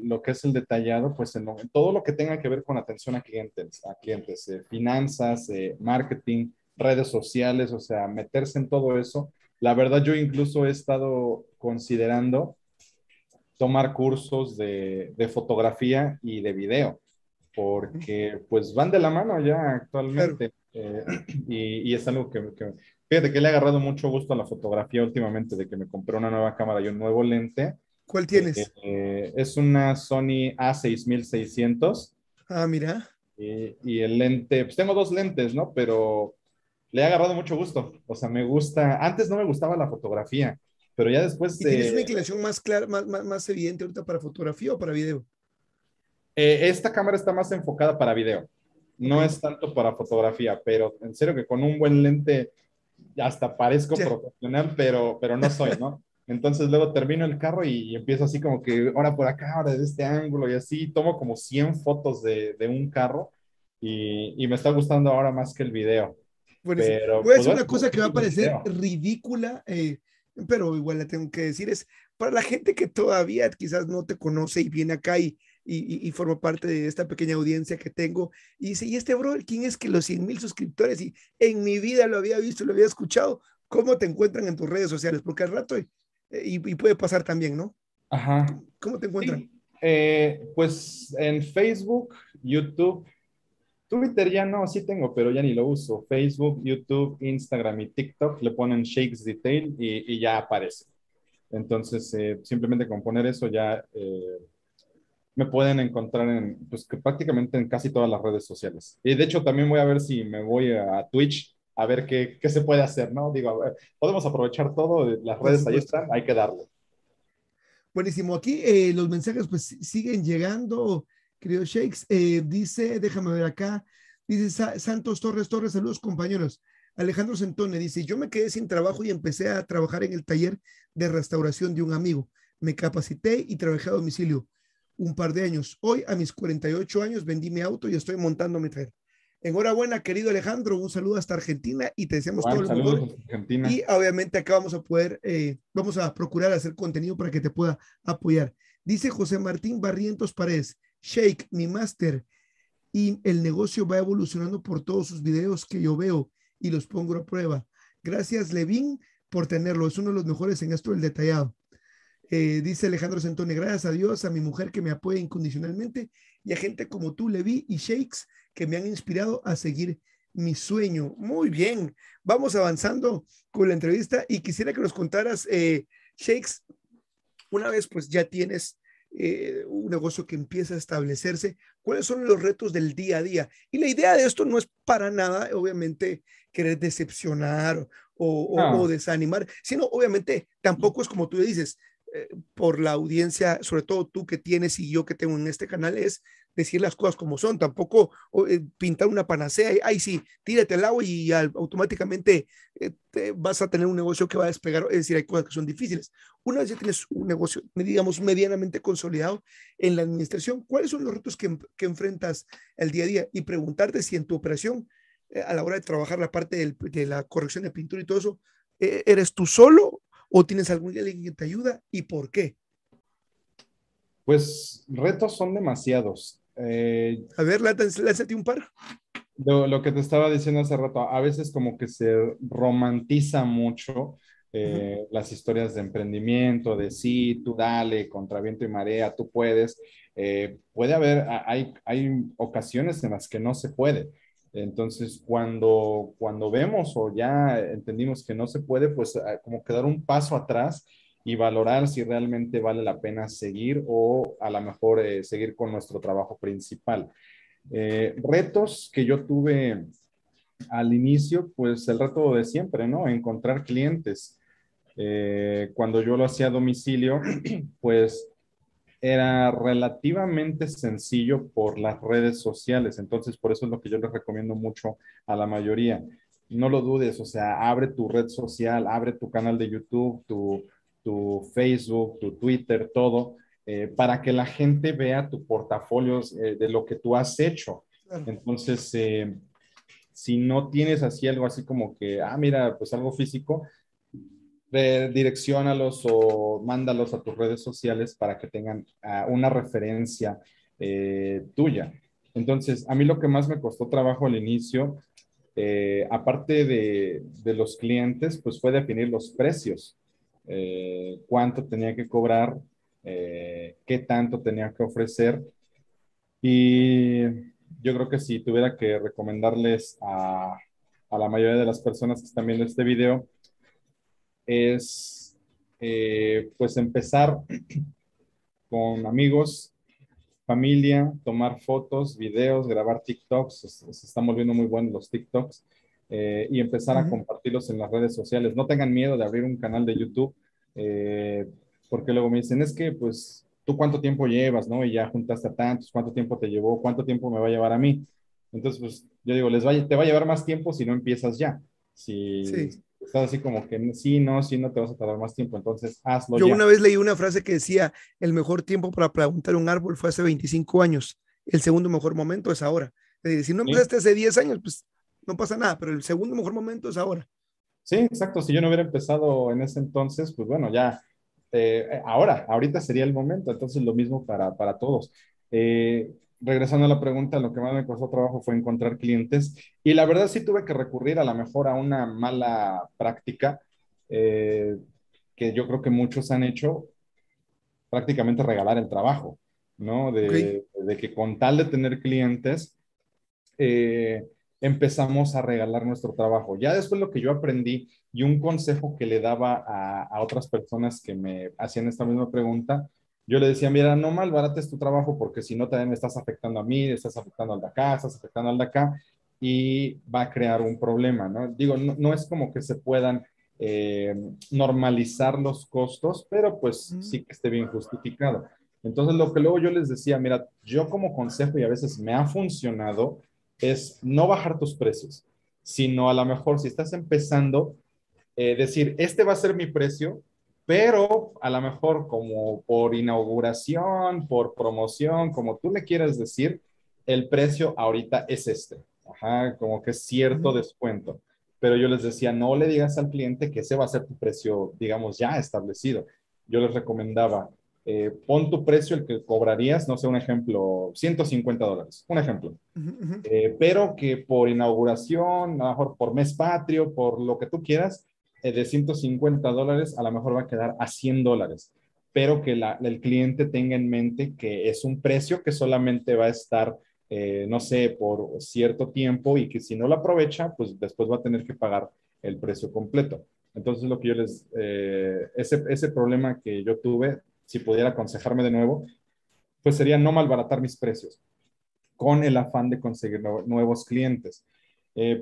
lo que es el detallado, pues en, todo lo que tenga que ver con atención a clientes, a clientes, eh, finanzas, eh, marketing, redes sociales, o sea, meterse en todo eso. La verdad, yo incluso he estado considerando tomar cursos de, de fotografía y de video porque pues van de la mano ya actualmente. Eh, y, es algo que, fíjate que le he agarrado mucho gusto a la fotografía últimamente, de que me compré una nueva cámara y un nuevo lente.
¿Cuál tienes?
Eh, es una Sony A6600.
Ah, mira.
Y, y, el lente, pues tengo dos lentes, ¿no? Pero le he agarrado mucho gusto. O sea, me gusta, antes no me gustaba la fotografía, pero ya después...
¿Y tienes una inclinación más clara, más, más, más evidente ahorita para fotografía o para video?
Eh, esta cámara está más enfocada para video, no es tanto para fotografía, pero en serio que con un buen lente hasta parezco profesional, pero, pero no soy, ¿no? [laughs] Entonces luego termino el carro y, empiezo así como que ahora por acá, ahora de este ángulo y así, tomo como 100 fotos de, de un carro y, y, me está gustando ahora más que el video.
Voy a decir pues, una cosa que va a parecer ridícula, eh, pero igual la tengo que decir, es para la gente que todavía quizás no te conoce y viene acá y, y, forma parte de esta pequeña audiencia que tengo y dice, ¿y este bro, quién es que los 100 mil suscriptores? Y en mi vida lo había visto, lo había escuchado. ¿Cómo te encuentran en tus redes sociales? Porque al rato, eh, y, puede pasar también, ¿no?
Ajá.
¿Cómo te encuentran?
Eh, pues en Facebook, YouTube, Twitter ya no, sí tengo, pero ya ni lo uso. Facebook, YouTube, Instagram y TikTok le ponen Shakes Detail y, ya aparece. Entonces, eh, simplemente con poner eso ya eh, me pueden encontrar en, pues prácticamente en casi todas las redes sociales. Y de hecho también voy a ver si me voy a Twitch a ver qué, qué se puede hacer, ¿no? Digo, podemos aprovechar todo, las redes ahí están, hay que darle.
Buenísimo. Aquí eh, los mensajes pues siguen llegando, querido Shakes. Eh, dice, déjame ver acá, dice Santos Torres Torres, saludos compañeros. Alejandro Centone dice, yo me quedé sin trabajo y empecé a trabajar en el taller de restauración de un amigo. Me capacité y trabajé a domicilio un par de años. Hoy, a mis 48 años, vendí mi auto y estoy montando mi trailer. Enhorabuena, querido Alejandro. Un saludo hasta Argentina y te deseamos todo el mejor. Y obviamente acá vamos a poder, eh, vamos a procurar hacer contenido para que te pueda apoyar. Dice José Martín Barrientos Paredes, Shake, mi máster, y el negocio va evolucionando por todos sus videos que yo veo y los pongo a prueba. Gracias, Levin, por tenerlo. Es uno de los mejores en esto del detallado. Eh, dice Alejandro Santone, gracias a Dios, a mi mujer que me apoya incondicionalmente y a gente como tú, Levi y Shakes, que me han inspirado a seguir mi sueño. Muy bien, vamos avanzando con la entrevista y quisiera que nos contaras, eh, Shakes, una vez pues ya tienes eh, un negocio que empieza a establecerse, ¿cuáles son los retos del día a día? Y la idea de esto no es para nada, obviamente, querer decepcionar o desanimar, sino obviamente tampoco es como tú dices, eh, por la audiencia, sobre todo tú que tienes y yo que tengo en este canal, es decir las cosas como son, tampoco eh, pintar una panacea, ay sí, tírate al agua y automáticamente eh, vas a tener un negocio que va a despegar, es decir, hay cosas que son difíciles. Una vez ya tienes un negocio, digamos, medianamente consolidado en la administración, ¿cuáles son los retos que, que enfrentas el día a día? Y preguntarte si en tu operación, a la hora de trabajar la parte de la corrección de pintura y todo eso, ¿eres tú solo o tienes algún alguien que te ayuda y por qué?
Pues retos son demasiados.
Eh, a ver, lánzate un par.
Lo, que te estaba diciendo hace rato, a veces como que se romantiza mucho eh, las historias de emprendimiento, de sí, tú dale, contra viento y marea, tú puedes. Eh, puede haber, hay, hay ocasiones en las que no se puede. Entonces, cuando, cuando vemos o ya entendimos que no se puede, pues como que dar un paso atrás y valorar si realmente vale la pena seguir o a lo mejor eh, seguir con nuestro trabajo principal. Eh, retos que yo tuve al inicio, pues el reto de siempre, ¿no? Encontrar clientes. Eh, cuando yo lo hacía a domicilio, [clears throat] pues era relativamente sencillo por las redes sociales. Entonces, por eso es lo que yo les recomiendo mucho a la mayoría. No lo dudes, o sea, abre tu red social, abre tu canal de YouTube, tu, Facebook, tu Twitter, todo, eh, para que la gente vea tu portafolio eh, de lo que tú has hecho. Entonces, eh, si no tienes así algo así como que, ah, mira, pues algo físico, redireccionalos o mándalos a tus redes sociales para que tengan ah, una referencia tuya. Entonces, a mí lo que más me costó trabajo al inicio, eh, aparte de, los clientes, pues fue definir los precios, eh, cuánto tenía que cobrar, qué tanto tenía que ofrecer. Y yo creo que si tuviera que recomendarles a, a la mayoría de las personas que están viendo este video, es eh, pues empezar [clears throat] con amigos, familia, tomar fotos, videos, grabar TikToks, se, están volviendo muy buenos los TikToks, eh, y empezar a compartirlos en las redes sociales. No tengan miedo de abrir un canal de YouTube, eh, porque luego me dicen, es que pues tú cuánto tiempo llevas, ¿no? Y ya juntaste a tantos, cuánto tiempo te llevó, cuánto tiempo me va a llevar a mí. Entonces, pues yo digo, les va, te va a llevar más tiempo si no empiezas ya. Si, sí estás así como que sí, no, sí, no te vas a tardar más tiempo, entonces hazlo.
Yo una vez leí una frase que decía, el mejor tiempo para preguntar un árbol fue hace 25 años, el segundo mejor momento es ahora. Es decir, si no empezaste hace 10 años, pues no pasa nada, pero el segundo mejor momento es ahora.
Sí, exacto. Si yo no hubiera empezado en ese entonces, pues bueno, ya eh, ahora, ahorita sería el momento. Entonces, lo mismo para, para todos. Eh, regresando a la pregunta, lo que más me costó trabajo fue encontrar clientes y la verdad sí tuve que recurrir a lo mejor a una mala práctica eh, que yo creo que muchos han hecho, prácticamente regalar el trabajo, ¿no? De, de que con tal de tener clientes, eh, empezamos a regalar nuestro trabajo. Ya después lo que yo aprendí y un consejo que le daba a, a otras personas que me hacían esta misma pregunta, yo le decía, mira, no malbarates tu trabajo porque si no también me estás afectando a mí, estás afectando al de acá, estás afectando al de acá y va a crear un problema, ¿no? Digo, no, no es como que se puedan eh, normalizar los costos, pero pues sí que esté bien justificado. Entonces, lo que luego yo les decía, mira, yo como consejo y a veces me ha funcionado es no bajar tus precios, sino a lo mejor si estás empezando, eh, decir, este va a ser mi precio, pero a lo mejor como por inauguración, por promoción, como tú le quieras decir, el precio ahorita es este. Ajá, como que es cierto descuento. Pero yo les decía, no le digas al cliente que ese va a ser tu precio, digamos, ya establecido. Yo les recomendaba, eh, pon tu precio, el que cobrarías, no sé, un ejemplo, 150 dólares, un ejemplo. Eh, pero que por inauguración, a lo mejor por mes patrio, por lo que tú quieras, eh, de 150 dólares a lo mejor va a quedar a 100 dólares, pero que el cliente tenga en mente que es un precio que solamente va a estar, eh, no sé, por cierto tiempo y que si no lo aprovecha, pues después va a tener que pagar el precio completo. Entonces, lo que yo les, eh, ese, ese problema que yo tuve, si pudiera aconsejarme de nuevo, pues sería no malbaratar mis precios con el afán de conseguir nuevos clientes.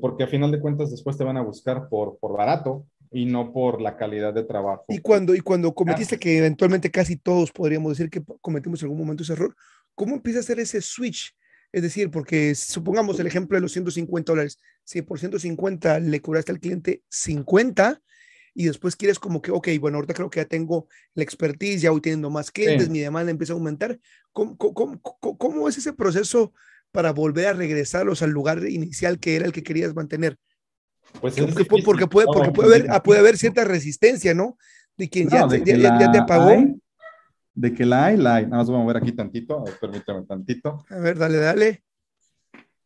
porque a final de cuentas después te van a buscar por, por barato y no por la calidad de trabajo.
Y cuando, y cuando cometiste que eventualmente casi todos podríamos decir que cometimos en algún momento ese error, ¿cómo empieza a hacer ese switch? Es decir, porque supongamos el ejemplo de los 150 dólares, si por 150 le cobraste al cliente 50 y después quieres como que, ok, bueno, ahorita creo que ya tengo la expertise, ya voy teniendo más clientes, mi demanda empieza a aumentar. ¿Cómo, cómo, cómo, es ese proceso para volver a regresarlos al lugar inicial que era el que querías mantener? Pues porque, porque, puede, porque puede, haber, ah, puede haber cierta resistencia, ¿no? De quien ya, te, ya, te apagó.
de que la hay, la hay. Nada más vamos a ver aquí tantito, permítame tantito.
A ver, dale, dale.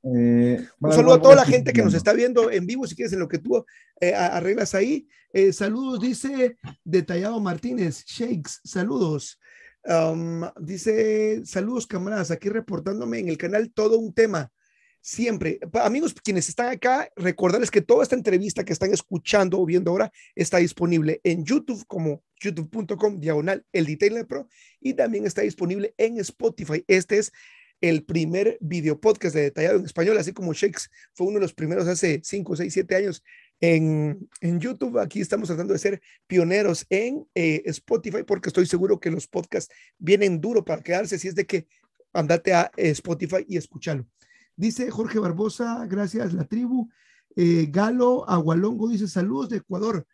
Eh, Un saludo a toda la gente que nos está viendo en vivo, si quieres, en lo que tú eh, arreglas ahí. Eh, saludos, dice Detallado Martínez, Shakes, saludos. Um, dice, saludos camaradas, aquí reportándome en el canal todo un tema siempre. Amigos, quienes están acá, recordarles que toda esta entrevista que están escuchando o viendo ahora está disponible en YouTube como youtube.com diagonal el Detailer Pro y también está disponible en Spotify. Este es el primer video podcast de detallado en español, así como Shakes fue uno de los primeros hace 5, 6, 7 años en, en, YouTube. Aquí estamos tratando de ser pioneros en eh, Spotify porque estoy seguro que los podcasts vienen duro para quedarse. Si es de que andate a Spotify y escúchalo. Dice Jorge Barbosa, gracias la tribu. Eh, Galo Agualongo dice, saludos de Ecuador.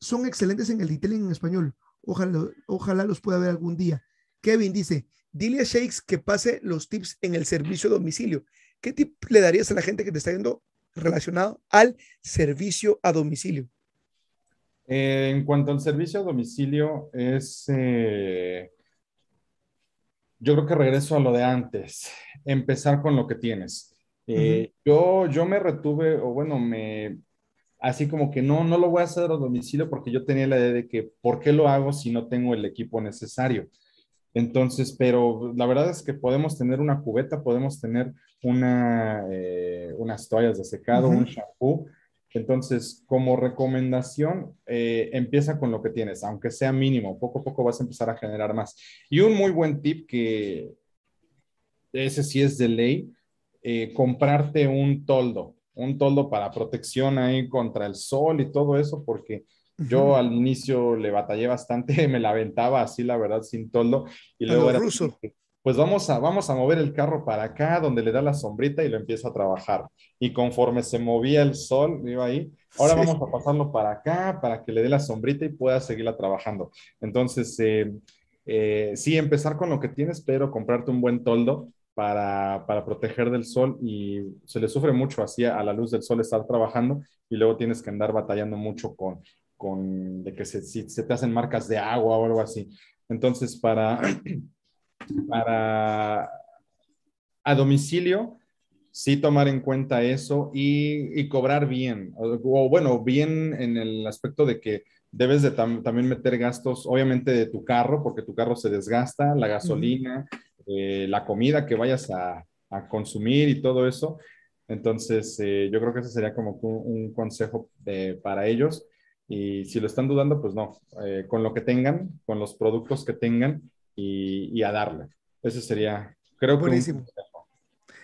Son excelentes en el detailing en español. Ojalá, ojalá los pueda ver algún día. Kevin dice, dile a Shakes que pase los tips en el servicio a domicilio. ¿Qué tip le darías a la gente que te está viendo relacionado al servicio a domicilio?
Eh, en cuanto al servicio a domicilio, es eh, yo creo que regreso a lo de antes, empezar con lo que tienes. Eh, yo, yo me retuve, o bueno, me, así como que no, no lo voy a hacer a domicilio porque yo tenía la idea de que, ¿por qué lo hago si no tengo el equipo necesario? Entonces, pero la verdad es que podemos tener una cubeta, podemos tener una, eh, unas toallas de secado, un shampoo, entonces, como recomendación, eh, empieza con lo que tienes, aunque sea mínimo, poco a poco vas a empezar a generar más. Y un muy buen tip que ese sí es de ley, eh, comprarte un toldo, un toldo para protección ahí contra el sol y todo eso, porque yo al inicio le batallé bastante, [laughs] me la aventaba así, la verdad, sin toldo, y luego era, ruso pues vamos a, vamos a mover el carro para acá, donde le da la sombrita y lo empiezo a trabajar. Y conforme se movía el sol, iba ahí, ahora vamos a pasarlo para acá, para que le dé la sombrita y pueda seguirla trabajando. Entonces, eh, eh, sí, empezar con lo que tienes, pero comprarte un buen toldo para, para, proteger del sol y se le sufre mucho así a la luz del sol estar trabajando y luego tienes que andar batallando mucho con, con de que se, si se te hacen marcas de agua o algo así. Entonces, para, [clears throat] para a domicilio, sí tomar en cuenta eso y, y cobrar bien, o, bueno, bien en el aspecto de que debes de también meter gastos, obviamente, de tu carro, porque tu carro se desgasta, la gasolina, eh, la comida que vayas a, a, consumir y todo eso. Entonces, eh, yo creo que ese sería como un, consejo de, para ellos. Y si lo están dudando, pues no, eh, con lo que tengan, con los productos que tengan y, y a darle. Ese sería, creo que...
Buenísimo.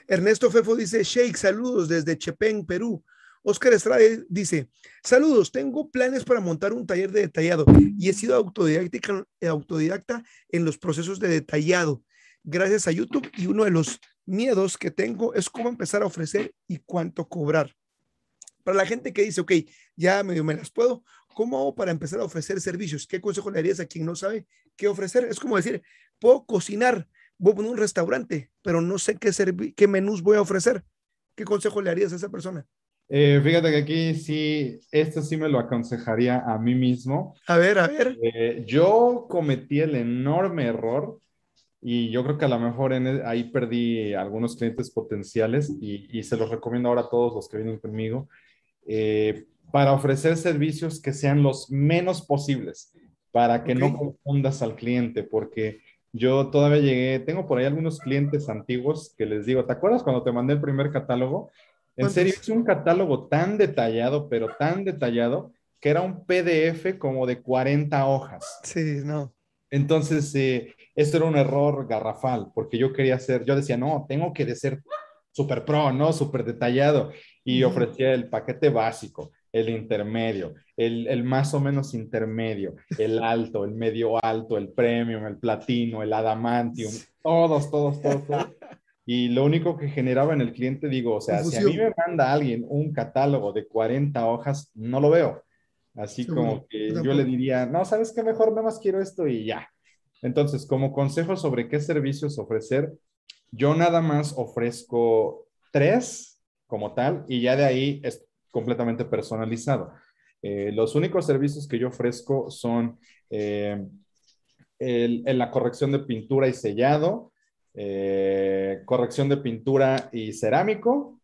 Ernesto Fefo dice, Shake, saludos desde Chepén, Perú. Oscar Estrada dice, saludos, tengo planes para montar un taller de detallado y he sido autodidacta en los procesos de detallado gracias a YouTube y uno de los miedos que tengo es cómo empezar a ofrecer y cuánto cobrar. Para la gente que dice, ok, ya medio me las puedo, ¿cómo hago para empezar a ofrecer servicios? ¿Qué consejo le darías a quien no sabe qué ofrecer? Es como decir, puedo cocinar, voy a poner un restaurante, pero no sé qué, qué menús voy a ofrecer. ¿Qué consejo le harías a esa persona?
Eh, fíjate que aquí sí, esto sí me lo aconsejaría a mí mismo.
A ver, a ver.
Eh, yo cometí el enorme error y yo creo que a lo mejor en, e, ahí perdí algunos clientes potenciales y, y, se los recomiendo ahora a todos los que vienen conmigo eh, para ofrecer servicios que sean los menos posibles, para que okay. no confundas al cliente, porque yo todavía llegué, tengo por ahí algunos clientes antiguos que les digo, ¿te acuerdas cuando te mandé el primer catálogo? En serio, es un catálogo tan detallado, pero tan detallado, que era un PDF como de 40 hojas.
Sí, no.
Entonces, eh, esto era un error garrafal, porque yo quería hacer, yo decía, no, tengo que de ser súper pro, ¿no? Súper detallado. Y ofrecía el paquete básico, el intermedio, el, el, más o menos intermedio, el alto, el medio alto, el premium, el platino, el adamantium, todos, todos, todos, [laughs] todos. Y lo único que generaba en el cliente, digo, o sea, si a mí me manda alguien un catálogo de 40 hojas, no lo veo. Así como que yo le diría, no, ¿sabes qué? Mejor nada más quiero esto y ya. Entonces, como consejo sobre qué servicios ofrecer, yo nada más ofrezco tres como tal y ya de ahí es completamente personalizado. Eh, los únicos servicios que yo ofrezco son eh, en la corrección de pintura y sellado, eh, corrección de pintura y cerámico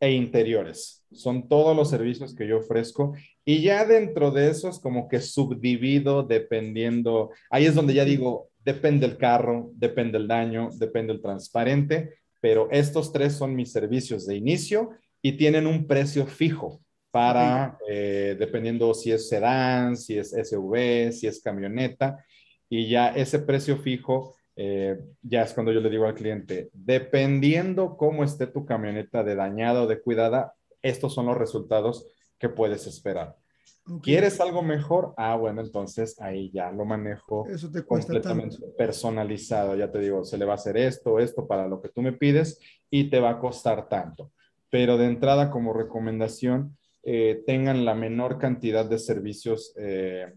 e interiores. Son todos los servicios que yo ofrezco y ya dentro de esos como que subdivido dependiendo, ahí es donde ya digo, depende el carro, depende el daño, depende el transparente, pero estos tres son mis servicios de inicio y tienen un precio fijo para, eh, dependiendo si es sedán, si es SUV, si es camioneta, y ya ese precio fijo eh, ya es cuando yo le digo al cliente, dependiendo cómo esté tu camioneta de dañada o de cuidada, estos son los resultados que puedes esperar. Okay. ¿Quieres algo mejor? Ah, bueno, entonces ahí ya lo manejo
Eso te
completamente tanto. personalizado. Ya te digo, se le va a hacer esto, esto para lo que tú me pides y te va a costar tanto. Pero de entrada, como recomendación, eh, tengan la menor cantidad de servicios eh,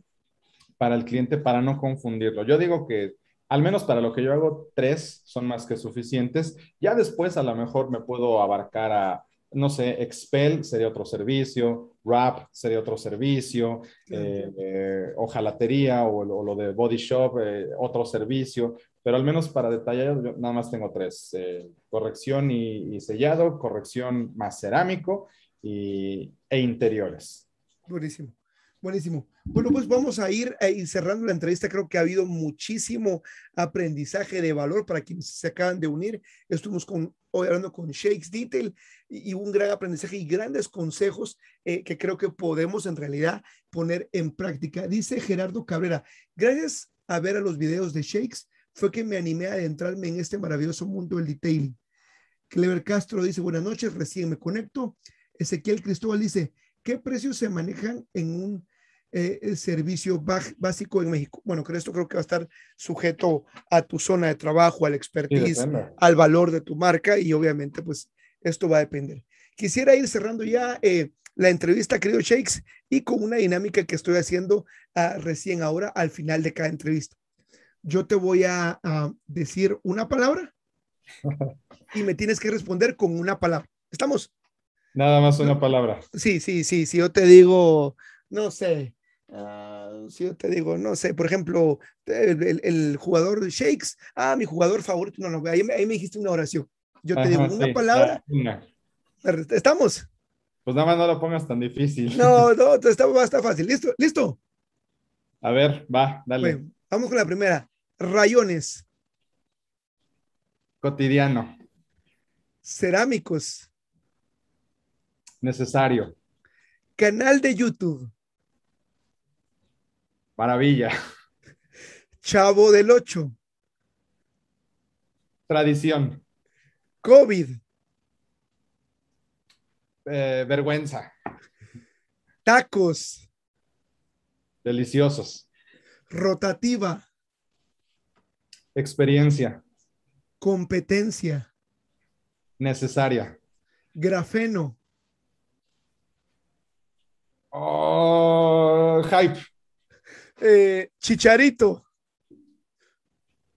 para el cliente para no confundirlo. Yo digo que al menos para lo que yo hago, tres son más que suficientes. Ya después a lo mejor me puedo abarcar a no sé, Expel sería otro servicio, Wrap sería otro servicio, eh, eh, ojalatería o, o, lo de Body Shop, eh, otro servicio, pero al menos para detallar, yo nada más tengo tres, eh, corrección y, y, sellado, corrección más cerámico y, e interiores.
Buenísimo. Buenísimo. Bueno, pues vamos a ir, ir, cerrando la entrevista. Creo que ha habido muchísimo aprendizaje de valor para quienes se acaban de unir. Estuvimos hoy hablando con Shakes Detail y, y, un gran aprendizaje y grandes consejos eh, que creo que podemos en realidad poner en práctica. Dice Gerardo Cabrera, gracias a ver a los videos de Shakes fue que me animé a adentrarme en este maravilloso mundo del detailing. Clever Castro dice, buenas noches, recién me conecto. Ezequiel Cristóbal dice, ¿qué precios se manejan en un eh, servicio básico en México. Bueno, que esto creo que va a estar sujeto a tu zona de trabajo, al expertise, sí, al valor de tu marca y obviamente pues esto va a depender. Quisiera ir cerrando ya eh, la entrevista, querido Shakes, y con una dinámica que estoy haciendo uh, recién ahora al final de cada entrevista. Yo te voy a, a decir una palabra [laughs] y me tienes que responder con una palabra. ¿Estamos?
Nada más una palabra.
Sí, sí, sí. Si yo te digo, no sé, uh, si yo te digo, no sé, por ejemplo, el, el, el, jugador Shakes, ah, mi jugador favorito, no, no, ahí, ahí me dijiste una oración. Yo te digo una sí, palabra. Una. ¿Estamos?
Pues nada más no lo pongas tan difícil.
No, [laughs] no, está, estar fácil. ¿Listo? ¿Listo?
A ver, va, dale.
Bueno, vamos con la primera. Rayones.
Cotidiano.
Cerámicos.
Necesario.
Canal de YouTube.
Maravilla.
Chavo del Ocho.
Tradición.
COVID.
Eh, vergüenza.
Tacos.
Deliciosos.
Rotativa.
Experiencia.
Competencia.
Necesaria.
Grafeno.
Oh, hype.
Eh, chicharito.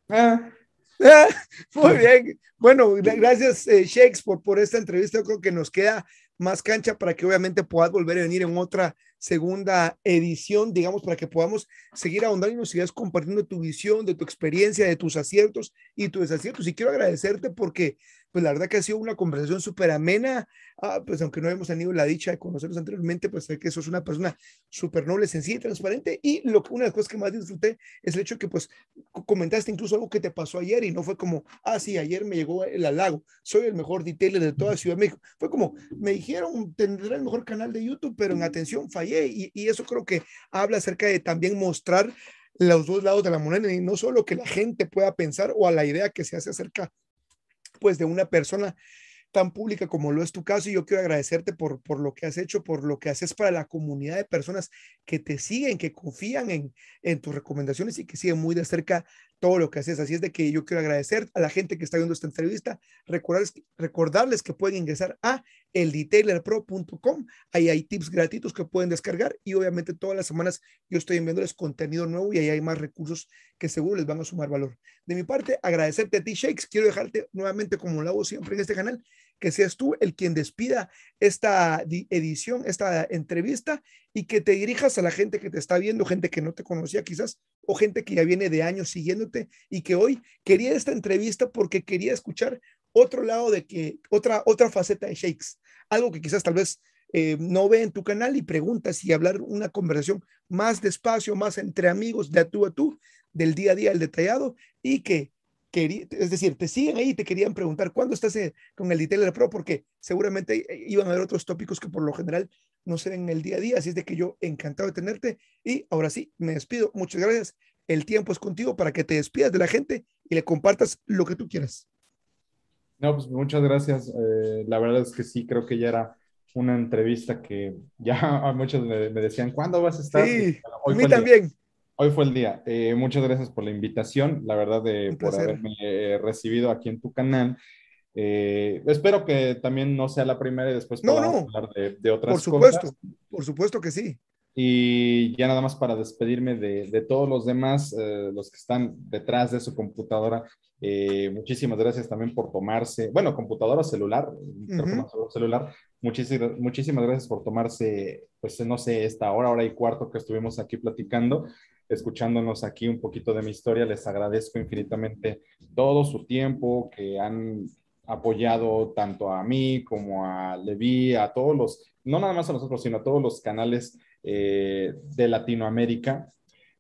Ah. [laughs]
Ah, muy bien. Bueno, gracias, eh, Shakes, por, por esta entrevista. Yo creo que nos queda más cancha para que obviamente puedas volver a venir en otra segunda edición, digamos, para que podamos seguir ahondando y nos sigas compartiendo tu visión, de tu experiencia, de tus aciertos y tus desaciertos. Y quiero agradecerte porque pues la verdad que ha sido una conversación súper amena, ah, pues aunque no hemos tenido la dicha de conocerlos anteriormente, pues sé que sos una persona súper noble, sencilla y transparente, y lo, una de las cosas que más disfruté es el hecho que pues comentaste incluso algo que te pasó ayer y no fue como, ah, sí, ayer me llegó el halago, soy el mejor detailer de toda Ciudad de México, fue como, me dijeron, tendré el mejor canal de YouTube, pero en atención fallé, y, y eso creo que habla acerca de también mostrar los dos lados de la moneda y no solo que la gente pueda pensar o a la idea que se hace acerca pues de una persona tan pública como lo es tu caso y yo quiero agradecerte por, por lo que has hecho, por lo que haces para la comunidad de personas que te siguen, que confían en, en tus recomendaciones y que siguen muy de cerca todo lo que haces. Así es de que yo quiero agradecer a la gente que está viendo esta entrevista, recordarles, recordarles que pueden ingresar a eldetailerpro.com. Ahí hay tips gratuitos que pueden descargar y obviamente todas las semanas yo estoy enviándoles contenido nuevo y ahí hay más recursos que seguro les van a sumar valor. De mi parte, agradecerte a ti, Shakes. Quiero dejarte nuevamente, como lo hago siempre en este canal, que seas tú el quien despida esta edición, esta entrevista y que te dirijas a la gente que te está viendo, gente que no te conocía quizás o gente que ya viene de años siguiéndote y que hoy quería esta entrevista porque quería escuchar otro lado de que, otra, otra faceta de Shakes, algo que quizás tal vez eh, no ve en tu canal y preguntas y hablar una conversación más despacio, más entre amigos, de a tú a tú, del día a día, el detallado y que es decir, te siguen ahí y te querían preguntar cuándo estás eh, con el Detailer Pro, porque seguramente eh, iban a haber otros tópicos que por lo general no se ven en el día a día. Así es de que yo encantado de tenerte y ahora sí, me despido. Muchas gracias. El tiempo es contigo para que te despidas de la gente y le compartas lo que tú quieras.
No, pues muchas gracias. Eh, la verdad es que sí, creo que ya era una entrevista que ya [laughs] muchos me, me decían, ¿cuándo vas a estar?
Sí, a mí también.
Hoy fue el día. Eh, muchas gracias por la invitación, la verdad, de, por haberme eh, recibido aquí en tu canal. Eh, espero que también no sea la primera y después
no, no.
hablar de, de otras
por supuesto,
cosas.
Por supuesto que sí.
Y ya nada más para despedirme de, de todos los demás, eh, los que están detrás de su computadora, eh, muchísimas gracias también por tomarse, bueno, computadora celular, uh -huh. celular, muchísimas, muchísimas gracias por tomarse, pues no sé, esta hora, hora y cuarto que estuvimos aquí platicando escuchándonos aquí un poquito de mi historia. Les agradezco infinitamente todo su tiempo que han apoyado tanto a mí como a Levi, a todos los, no nada más a nosotros, sino a todos los canales eh, de Latinoamérica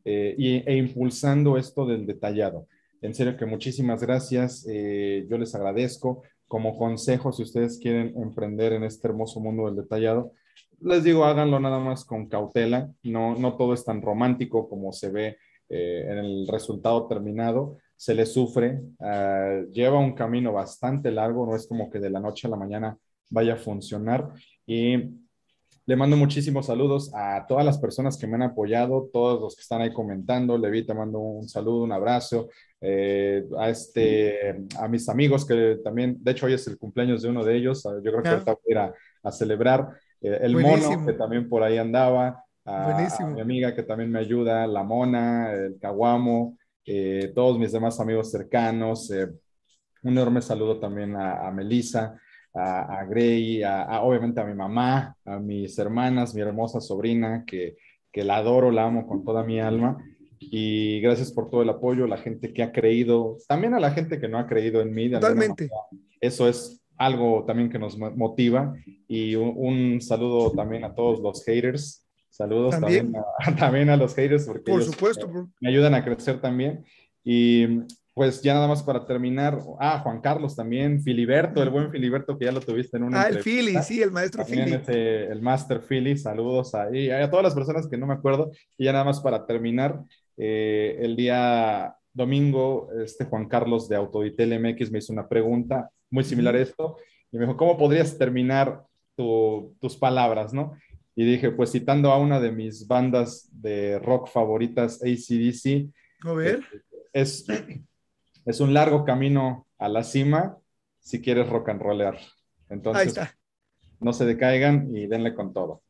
eh, e impulsando esto del detallado. En serio que muchísimas gracias. Eh, yo les agradezco. Como consejo, si ustedes quieren emprender en este hermoso mundo del detallado, les digo, háganlo nada más con cautela, no, no todo es tan romántico como se ve eh, en el resultado terminado, se le sufre, uh, lleva un camino bastante largo, no es como que de la noche a la mañana vaya a funcionar y le mando muchísimos saludos a todas las personas que me han apoyado, todos los que están ahí comentando. Levi, te mando un saludo, un abrazo. Eh, a, este, a mis amigos que también, de hecho, hoy es el cumpleaños de uno de ellos. Yo creo que ahorita voy a ir a, a celebrar. Eh, el Buenísimo. mono, que también por ahí andaba, a, a, mi amiga que también me ayuda, la mona, el caguamo, eh, todos mis demás amigos cercanos, eh, Un enorme saludo también a, a Melissa, a, a Gray, a, obviamente a mi mamá, a mis hermanas, mi hermosa sobrina, que, que la adoro, la amo con toda mi alma. Y gracias por todo el apoyo, la gente que ha creído, también a la gente que no ha creído en mí.
Totalmente.
Eso es algo también que nos motiva. Y un, saludo también a todos los haters. Saludos también, también, a, [laughs] los haters porque
por supuesto,
me ayudan a crecer también. Y pues ya nada más para terminar, ah, Juan Carlos también, Filiberto, el buen Filiberto que ya lo tuviste en una
Ah, el Fili, sí, el maestro Fili.
el Master Fili, saludos a, y a todas las personas que no me acuerdo. Y ya nada más para terminar, eh, el día domingo, este Juan Carlos de Autoditel MX me hizo una pregunta muy similar a esto y me dijo, ¿cómo podrías terminar tus palabras, no? Y dije, pues citando a una de mis bandas de rock favoritas, ACDC.
A ver.
Es, es un largo camino a la cima si quieres rock and rollear. Entonces, no se decaigan y denle con todo.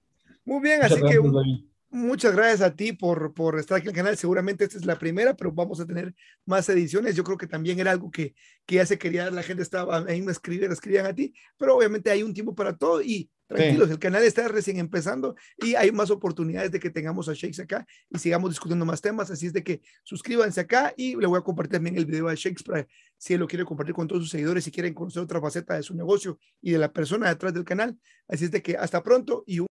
Muy bien, así que muchas gracias a ti por, por estar aquí en el canal. Seguramente esta es la primera, pero vamos a tener más ediciones. Yo creo que también era algo que, que ya se quería, la gente estaba ahí me escribían, escribían a ti, pero obviamente hay un tiempo para todo y Tranquilos, el canal está recién empezando y hay más oportunidades de que tengamos a Shakes acá y sigamos discutiendo más temas. Así es de que suscríbanse acá y le voy a compartir también el video a Shakes para si él lo quiere compartir con todos sus seguidores, si quieren conocer otra faceta de su negocio y de la persona detrás del canal. Así es de que hasta pronto y un